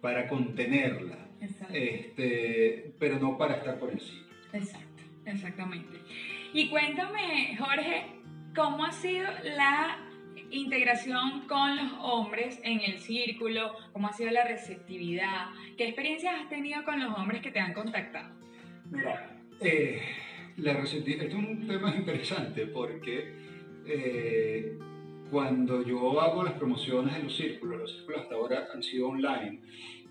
para contenerla, Exacto. este, pero no para estar por encima. Exacto, exactamente. Y cuéntame, Jorge, ¿cómo ha sido la integración con los hombres en el círculo? ¿Cómo ha sido la receptividad? ¿Qué experiencias has tenido con los hombres que te han contactado? Mira, eh, la recepti- esto es un tema interesante porque eh, cuando yo hago las promociones en los círculos, los círculos hasta ahora han sido online,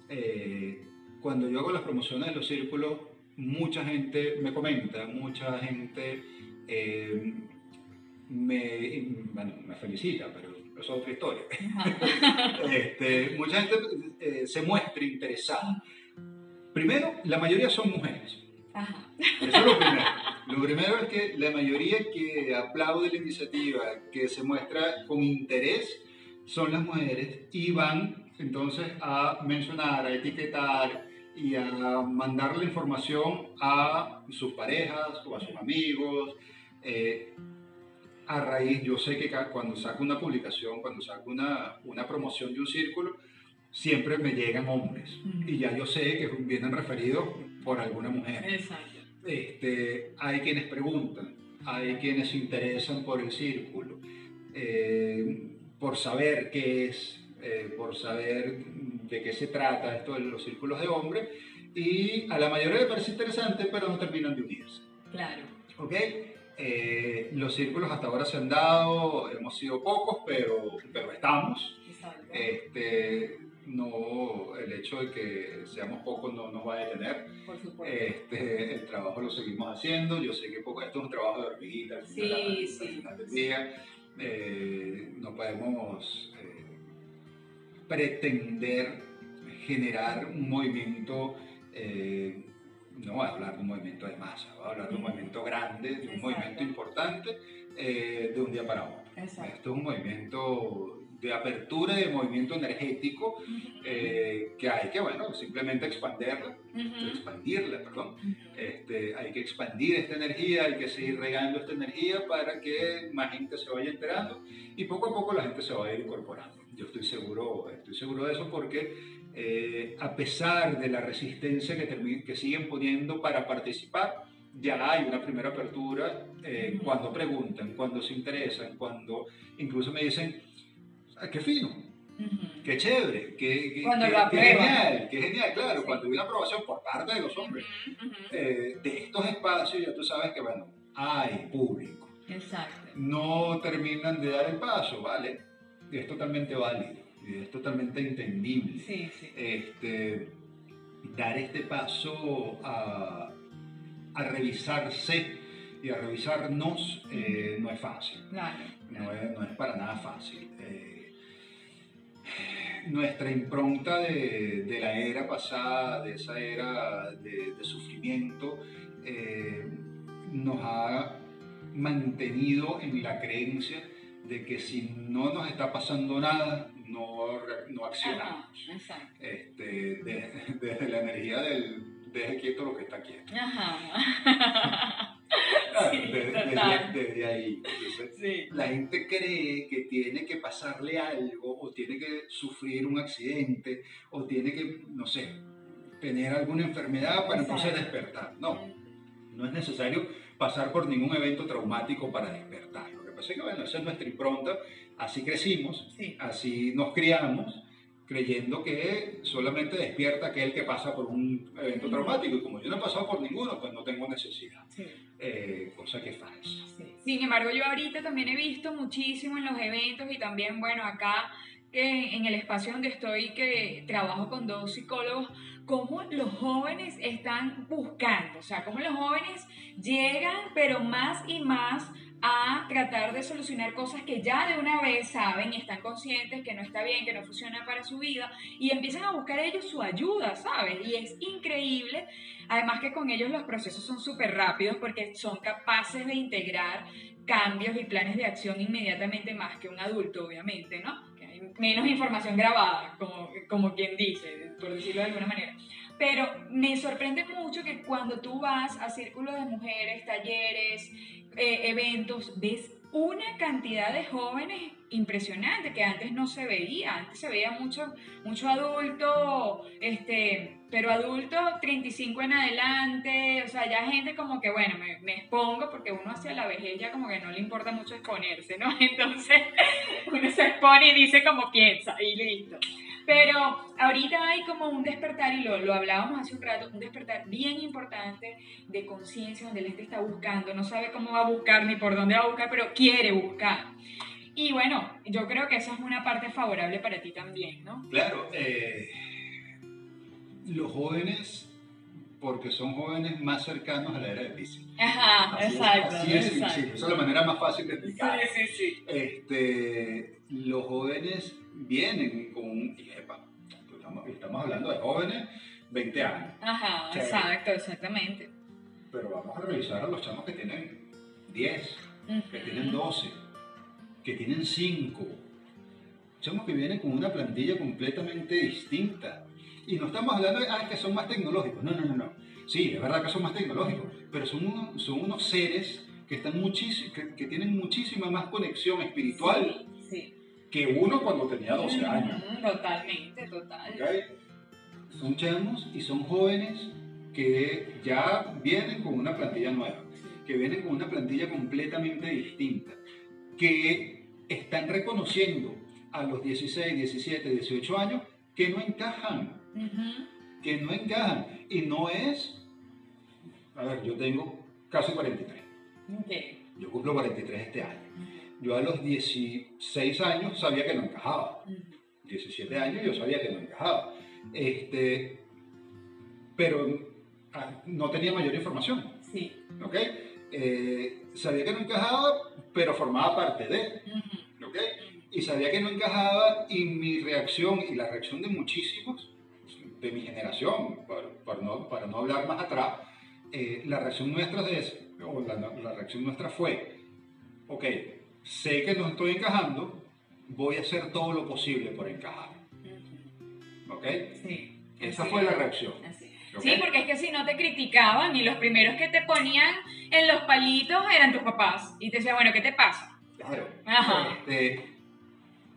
eh, cuando yo hago las promociones en los círculos, mucha gente me comenta, mucha gente me, bueno, me felicita, pero eso es otra historia. Este, mucha gente eh, se muestra interesada. Primero, la mayoría son mujeres. Ajá. Eso es lo primero. Lo primero es que la mayoría que aplaude la iniciativa, que se muestra con interés, son las mujeres y van entonces a mencionar, a etiquetar y a mandar la información a sus parejas o a sus amigos. Eh, a raíz, yo sé que cuando saco una publicación, cuando saco una, una promoción de un círculo, siempre me llegan hombres. Ujú. Y ya yo sé que vienen referidos por alguna mujer. Exacto. Este, hay quienes preguntan, hay quienes se interesan por el círculo, eh, por saber qué es, eh, por saber de qué se trata esto de los círculos de hombres, y a la mayoría le parece interesante, pero no terminan de unirse. Claro. ¿ok? Eh, los círculos hasta ahora se han dado, hemos sido pocos, pero, pero estamos. Este, no, el hecho de que seamos pocos no nos va a detener. Por supuesto. Este, el trabajo lo seguimos haciendo. Yo sé que poco, esto es un trabajo de hormiguita al Sí, final, al sí, final del sí. día. Eh, no podemos eh, pretender generar un movimiento. eh, no voy a hablar de un movimiento de masa, voy a hablar de un movimiento grande, de un Exacto. movimiento importante eh, de un día para otro. Exacto. Esto es un movimiento de apertura y de movimiento energético eh, que hay que, bueno, simplemente expandirla, Ujú. expandirla, perdón. Este, hay que expandir esta energía, hay que seguir regando esta energía para que más gente se vaya enterando y poco a poco la gente se va a ir incorporando. Yo estoy seguro, estoy seguro de eso porque eh, a pesar de la resistencia que, que siguen poniendo para participar, ya hay una primera apertura eh, cuando preguntan, cuando se interesan, cuando incluso me dicen, "Ah, qué fino. Qué chévere, qué, qué- qué- qué genial, qué genial, claro, Sí. cuando hay una aprobación por parte de los hombres eh, de estos espacios, ya tú sabes que, bueno, hay público. Exacto. No terminan de dar el paso, ¿vale? Es totalmente válido, es totalmente entendible. Sí, sí. Este, dar este paso a, a revisarse y a revisarnos eh, no es fácil. Claro. No es, no es para nada fácil. Eh, nuestra impronta de, de la era pasada, de esa era de, de sufrimiento, eh, nos ha mantenido en la creencia de que si no nos está pasando nada, no, no accionamos. Este, de- desde la energía del deje quieto lo que está quieto. Ajá. Ah, Sí, desde, desde ahí. Entonces, Sí. la gente cree que tiene que pasarle algo o tiene que sufrir un accidente o tiene que, no sé, tener alguna enfermedad para entonces despertar. No, no es necesario pasar por ningún evento traumático para despertar. Lo que pasa es que, bueno, esa es nuestra impronta, así crecimos, Sí. así nos criamos, creyendo que solamente despierta aquel que pasa por un evento Ujú. traumático. Y como yo no he pasado por ninguno, pues no tengo necesidad. Sí. Eh, cosa que es falsa. Sí. Sin embargo, yo ahorita también he visto muchísimo en los eventos y también, bueno, acá que en el espacio donde estoy, que trabajo con dos psicólogos, cómo los jóvenes están buscando, o sea, cómo los jóvenes llegan, pero más y más a tratar de solucionar cosas que ya de una vez saben y están conscientes que no está bien, que no funciona para su vida y empiezan a buscar ellos su ayuda, ¿sabes? Y es increíble Además que con ellos los procesos son súper rápidos porque son capaces de integrar cambios y planes de acción inmediatamente más que un adulto, obviamente, ¿no? Que hay menos información grabada, como, como quien dice, por decirlo de alguna manera. Pero me sorprende mucho que cuando tú vas a círculos de mujeres, talleres, eh, eventos, ves una cantidad de jóvenes impresionante que antes no se veía. Antes se veía mucho, mucho adulto, este, pero adulto 35 en adelante, o sea, ya gente como que, bueno, me, me expongo porque uno hacia la vejez ya como que no le importa mucho exponerse, ¿no? Entonces uno se expone y dice como piensa y listo. Pero ahorita hay como un despertar, y lo, lo hablábamos hace un rato, un despertar bien importante de conciencia donde la gente está buscando, no sabe cómo va a buscar ni por dónde va a buscar, pero quiere buscar. Y bueno, yo creo que esa es una parte favorable para ti también, ¿no? Claro, eh, los jóvenes, porque son jóvenes más cercanos a la era de Pisces. Ajá, Así es, exacto. así es, exacto. sí, esa es la manera más fácil de explicar. Sí, sí, sí. Este, los jóvenes vienen con un... y, epa, estamos, estamos hablando de jóvenes, 20 años, Ajá, exacto, exactamente. pero vamos a revisar a los chamos que tienen 10, que tienen 12, que tienen 5. Chamos que vienen con una plantilla completamente distinta. Y no estamos hablando de ah, que son más tecnológicos. No, no, no, no. Sí, es verdad que son más tecnológicos, pero son unos, son unos seres que, están muchis- que, que tienen muchísima más conexión espiritual Sí. que uno cuando tenía 12 años. Totalmente, total. Son chamos y son jóvenes que ya vienen con una plantilla nueva, que vienen con una plantilla completamente distinta, que están reconociendo a los 16, 17, 18 años que no encajan, Que no encajan. Y no es, a ver, yo tengo casi 43, ok. yo cumplo 43 este año. Yo a los 16 años sabía que no encajaba. Ujú, 17 años yo sabía que no encajaba. Este, pero ah, no tenía mayor información, Sí. ¿ok? Eh, sabía que no encajaba, pero formaba parte de, ¿ok? Y sabía que no encajaba y mi reacción y la reacción de muchísimos de mi generación, para, para no, para no hablar más atrás, eh, la reacción nuestra es, o la, la reacción nuestra fue, ok, sé que no estoy encajando, voy a hacer todo lo posible por encajar. ¿ok? Sí. Esa fue la reacción. Sí, porque es que si no te criticaban y los primeros que te ponían en los palitos eran tus papás y te decían, bueno, ¿qué te pasa? Claro. Ajá. Este,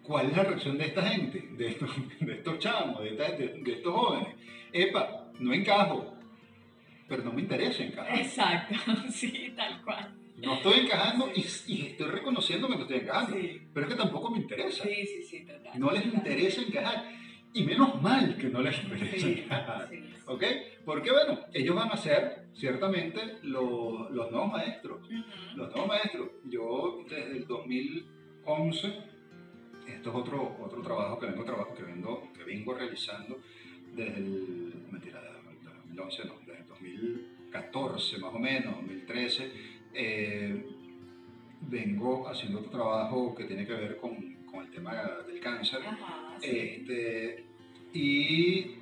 ¿Cuál es la reacción de esta gente, de estos, de estos chamos, de, esta- de- de estos jóvenes? Epa, no encajo, pero no me interesa encajar. Exacto, sí, tal cual. No estoy encajando y, y estoy reconociendo que no estoy encajando, Sí, pero es que tampoco me interesa. sí, sí, sí, total. No les total. interesa encajar. Y menos mal que no les interesa Sí, encajar. sí. ¿Ok? Porque bueno, ellos van a ser ciertamente los, los nuevos maestros. Ujú. Los nuevos maestros. Yo desde el 2011, esto es otro, otro trabajo que vengo, trabajo que, vengo, que vengo realizando desde el, mentira, desde el 2011 no, desde el 2014 más o menos, 2013, eh, vengo haciendo otro trabajo que tiene que ver con, con el tema del cáncer. Ajá, sí. Este, y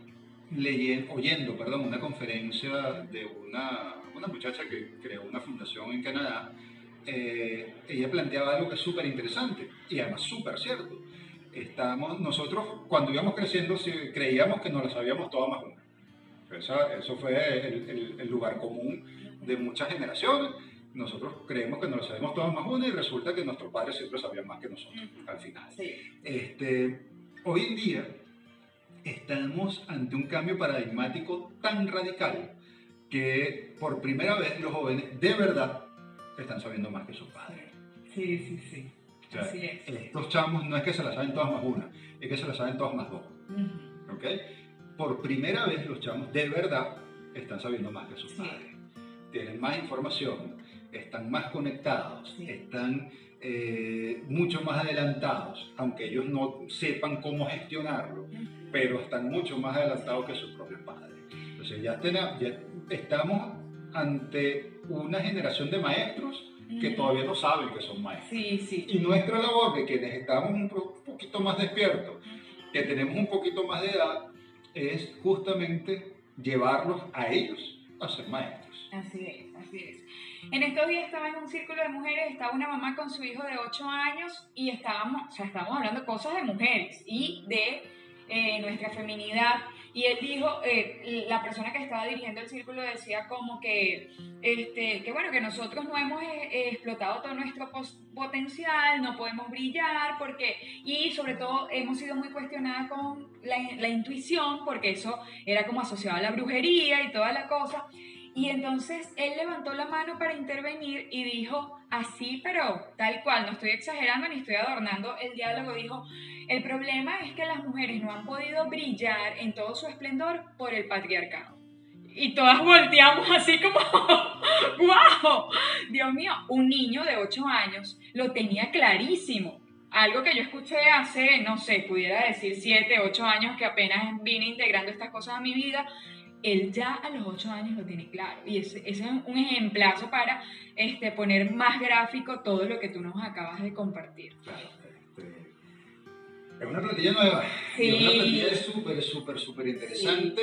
leyen- oyendo perdón, una conferencia de una, una muchacha que creó una fundación en Canadá, eh, ella planteaba algo que es súper interesante y además súper cierto. Estamos, nosotros cuando íbamos creciendo creíamos que nos la sabíamos todas más una. Esa- eso fue el, el- el lugar común de muchas generaciones. Nosotros creemos que nos la sabemos todas más una y resulta que nuestros padres siempre sabían más que nosotros al final. Sí. Este, hoy en día estamos ante un cambio paradigmático tan radical que por primera vez los jóvenes de verdad están sabiendo más que sus padres. Sí, sí, sí. O sea, Así es. estos chamos no es que se la saben todas más una, es que se la saben todas más dos. Ujú. ¿ok? Por primera vez los chamos de verdad están sabiendo más que sus Sí. padres. Tienen más información, están más conectados, Sí. están eh, mucho más adelantados, aunque ellos no sepan cómo gestionarlo, pero están mucho más adelantados que sus propios padres. Entonces ya, tena- ya estamos ante una generación de maestros que todavía no saben que son maestros. Sí, sí. Y nuestra labor de quienes estamos un po- poquito más despiertos, que tenemos un poquito más de edad, es justamente llevarlos a ellos a ser maestros. Así es, así es. En estos días estaba en un círculo de mujeres, estaba una mamá con su hijo de 8 años y estábamos, o sea, estábamos hablando cosas de mujeres y de eh, nuestra feminidad. Y él dijo, eh, la persona que estaba dirigiendo el círculo decía como que, este, que bueno, que nosotros no hemos eh, eh, explotado todo nuestro potencial, no podemos brillar, porque, y sobre todo hemos sido muy cuestionadas con la, la intuición, porque eso era como asociado a la brujería y toda la cosa. Y entonces él levantó la mano para intervenir y dijo, así, pero tal cual, no estoy exagerando ni estoy adornando el diálogo, dijo, el problema es que las mujeres no han podido brillar en todo su esplendor por el patriarcado. Y todas volteamos así como, wow, Dios mío, un niño de 8 años lo tenía clarísimo. Algo que yo escuché hace, no sé, pudiera decir 7, 8 años que apenas vine integrando estas cosas a mi vida, él ya a los 8 años lo tiene claro. Y ese, ese es un ejemplazo para este, poner más gráfico todo lo que tú nos acabas de compartir. Claro, este, es una plantilla nueva. Sí. y Es una plantilla súper, súper, súper interesante.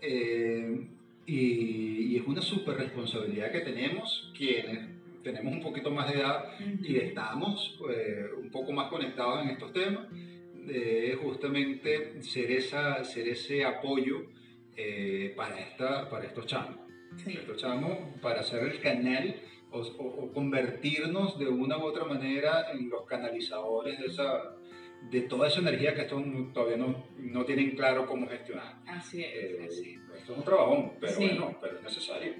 eh, y, y es una súper responsabilidad que tenemos quienes tenemos un poquito más de edad y estamos eh, un poco más conectados en estos temas, de justamente ser, esa, ser ese apoyo eh, para, esta, para estos chamos. Sí. Estos chamos para ser el canal o, o- o convertirnos de una u otra manera en los canalizadores de, esa, de toda esa energía que estos todavía no, no tienen claro cómo gestionar. Así es, Eh, así es. esto es un trabajón, pero Sí. bueno, pero es necesario.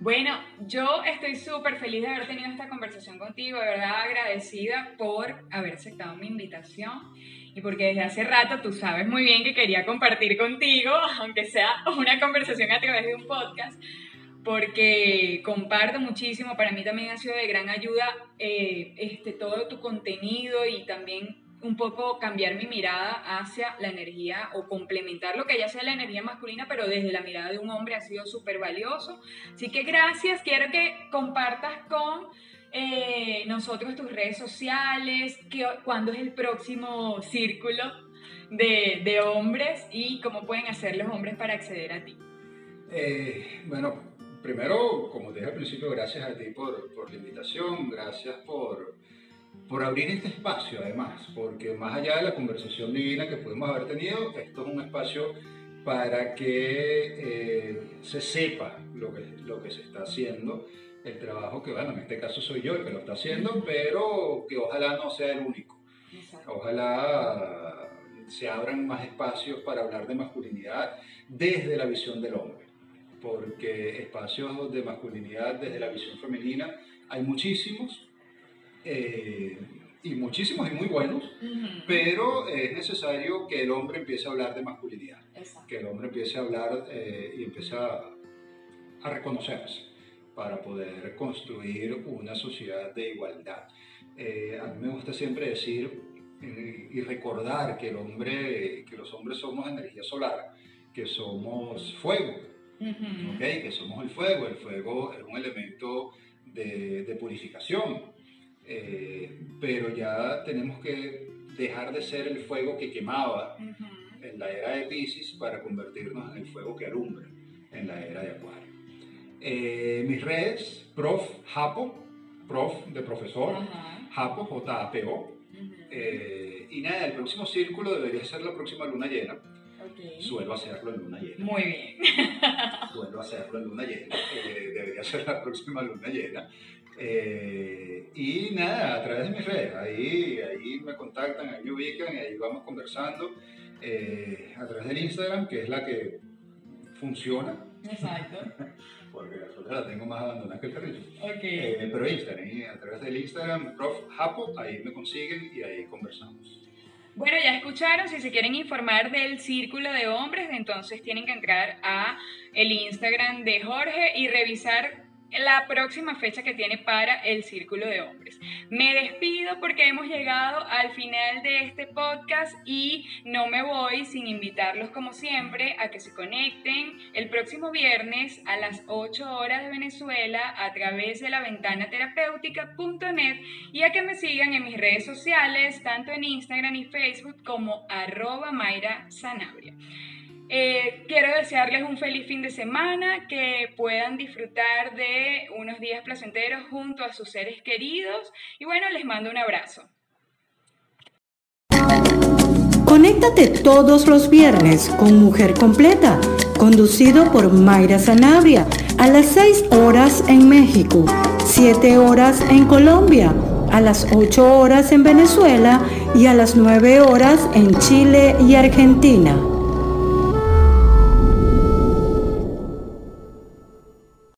Bueno, yo estoy súper feliz de haber tenido esta conversación contigo, de verdad agradecida por haber aceptado mi invitación y porque desde hace rato tú sabes muy bien que quería compartir contigo, aunque sea una conversación a través de un podcast, porque comparto muchísimo, para mí también ha sido de gran ayuda eh, este, todo tu contenido y también un poco cambiar mi mirada hacia la energía o complementar lo que ya sea la energía masculina, pero desde la mirada de un hombre ha sido súper valioso. Así que gracias, quiero que compartas con eh, nosotros tus redes sociales, que, cuándo es el próximo círculo de, de hombres y cómo pueden hacer los hombres para acceder a ti. Eh, bueno, primero, como dije al principio, gracias a ti por, por la invitación, gracias por, por abrir este espacio además, porque más allá de la conversación divina que pudimos haber tenido, esto es un espacio para que eh, se sepa lo que, lo que se está haciendo, el trabajo que, bueno, en este caso soy yo el que lo está haciendo, pero que ojalá no sea el único. Ojalá se abran más espacios para hablar de masculinidad desde la visión del hombre, porque espacios de masculinidad desde la visión femenina hay muchísimos, eh, y muchísimos y muy buenos, pero es necesario que el hombre empiece a hablar de masculinidad, Exacto. que el hombre empiece a hablar eh, y empiece a, a reconocerse para poder construir una sociedad de igualdad. Eh, a mí me gusta siempre decir eh, y recordar que el hombre, que los hombres somos energía solar, que somos fuego, Ujú. ¿ok? que somos el fuego. El fuego es un elemento de, de purificación, eh, pero ya tenemos que dejar de ser el fuego que quemaba Ujú. en la era de Pisces para convertirnos en el fuego que alumbra en la era de Acuario. Eh, mis redes, prof. Japo, prof. de profesor, Ajá. Japo, J-A-P-O. Ujú. Eh, y nada, el próximo círculo debería ser la próxima luna llena. Ok. Suelo hacerlo en luna llena. Muy bien. Suelo hacerlo en luna llena. eh, debería ser la próxima luna llena. Eh, y nada, a través de mis redes, ahí, ahí me contactan, ahí me ubican, y ahí vamos conversando. Eh, a través del Instagram, que es la que funciona, Exacto. porque la otra la tengo más abandonada que el carril. Ok. Eh, pero Instagram, a través del Instagram, Prof. Japo, ahí me consiguen y ahí conversamos. Bueno, ya escucharon, si se quieren informar del Círculo de Hombres, entonces tienen que entrar a el Instagram de Jorge y revisar la próxima fecha que tiene para el Círculo de Hombres. Me despido porque hemos llegado al final de este podcast y no me voy sin invitarlos como siempre a que se conecten el próximo viernes a las 8 horas de Venezuela a través de la ventana terapéutica.net y a que me sigan en mis redes sociales, tanto en Instagram y Facebook como arroba Mayra Sanabria. Eh, quiero desearles un feliz fin de semana, que puedan disfrutar de unos días placenteros junto a sus seres queridos y bueno, les mando un abrazo. Conéctate todos los viernes con Mujer Completa, conducido por Mayra Sanabria, a las 6 horas en México, 7 horas en Colombia, a las 8 horas en Venezuela y a las 9 horas en Chile y Argentina.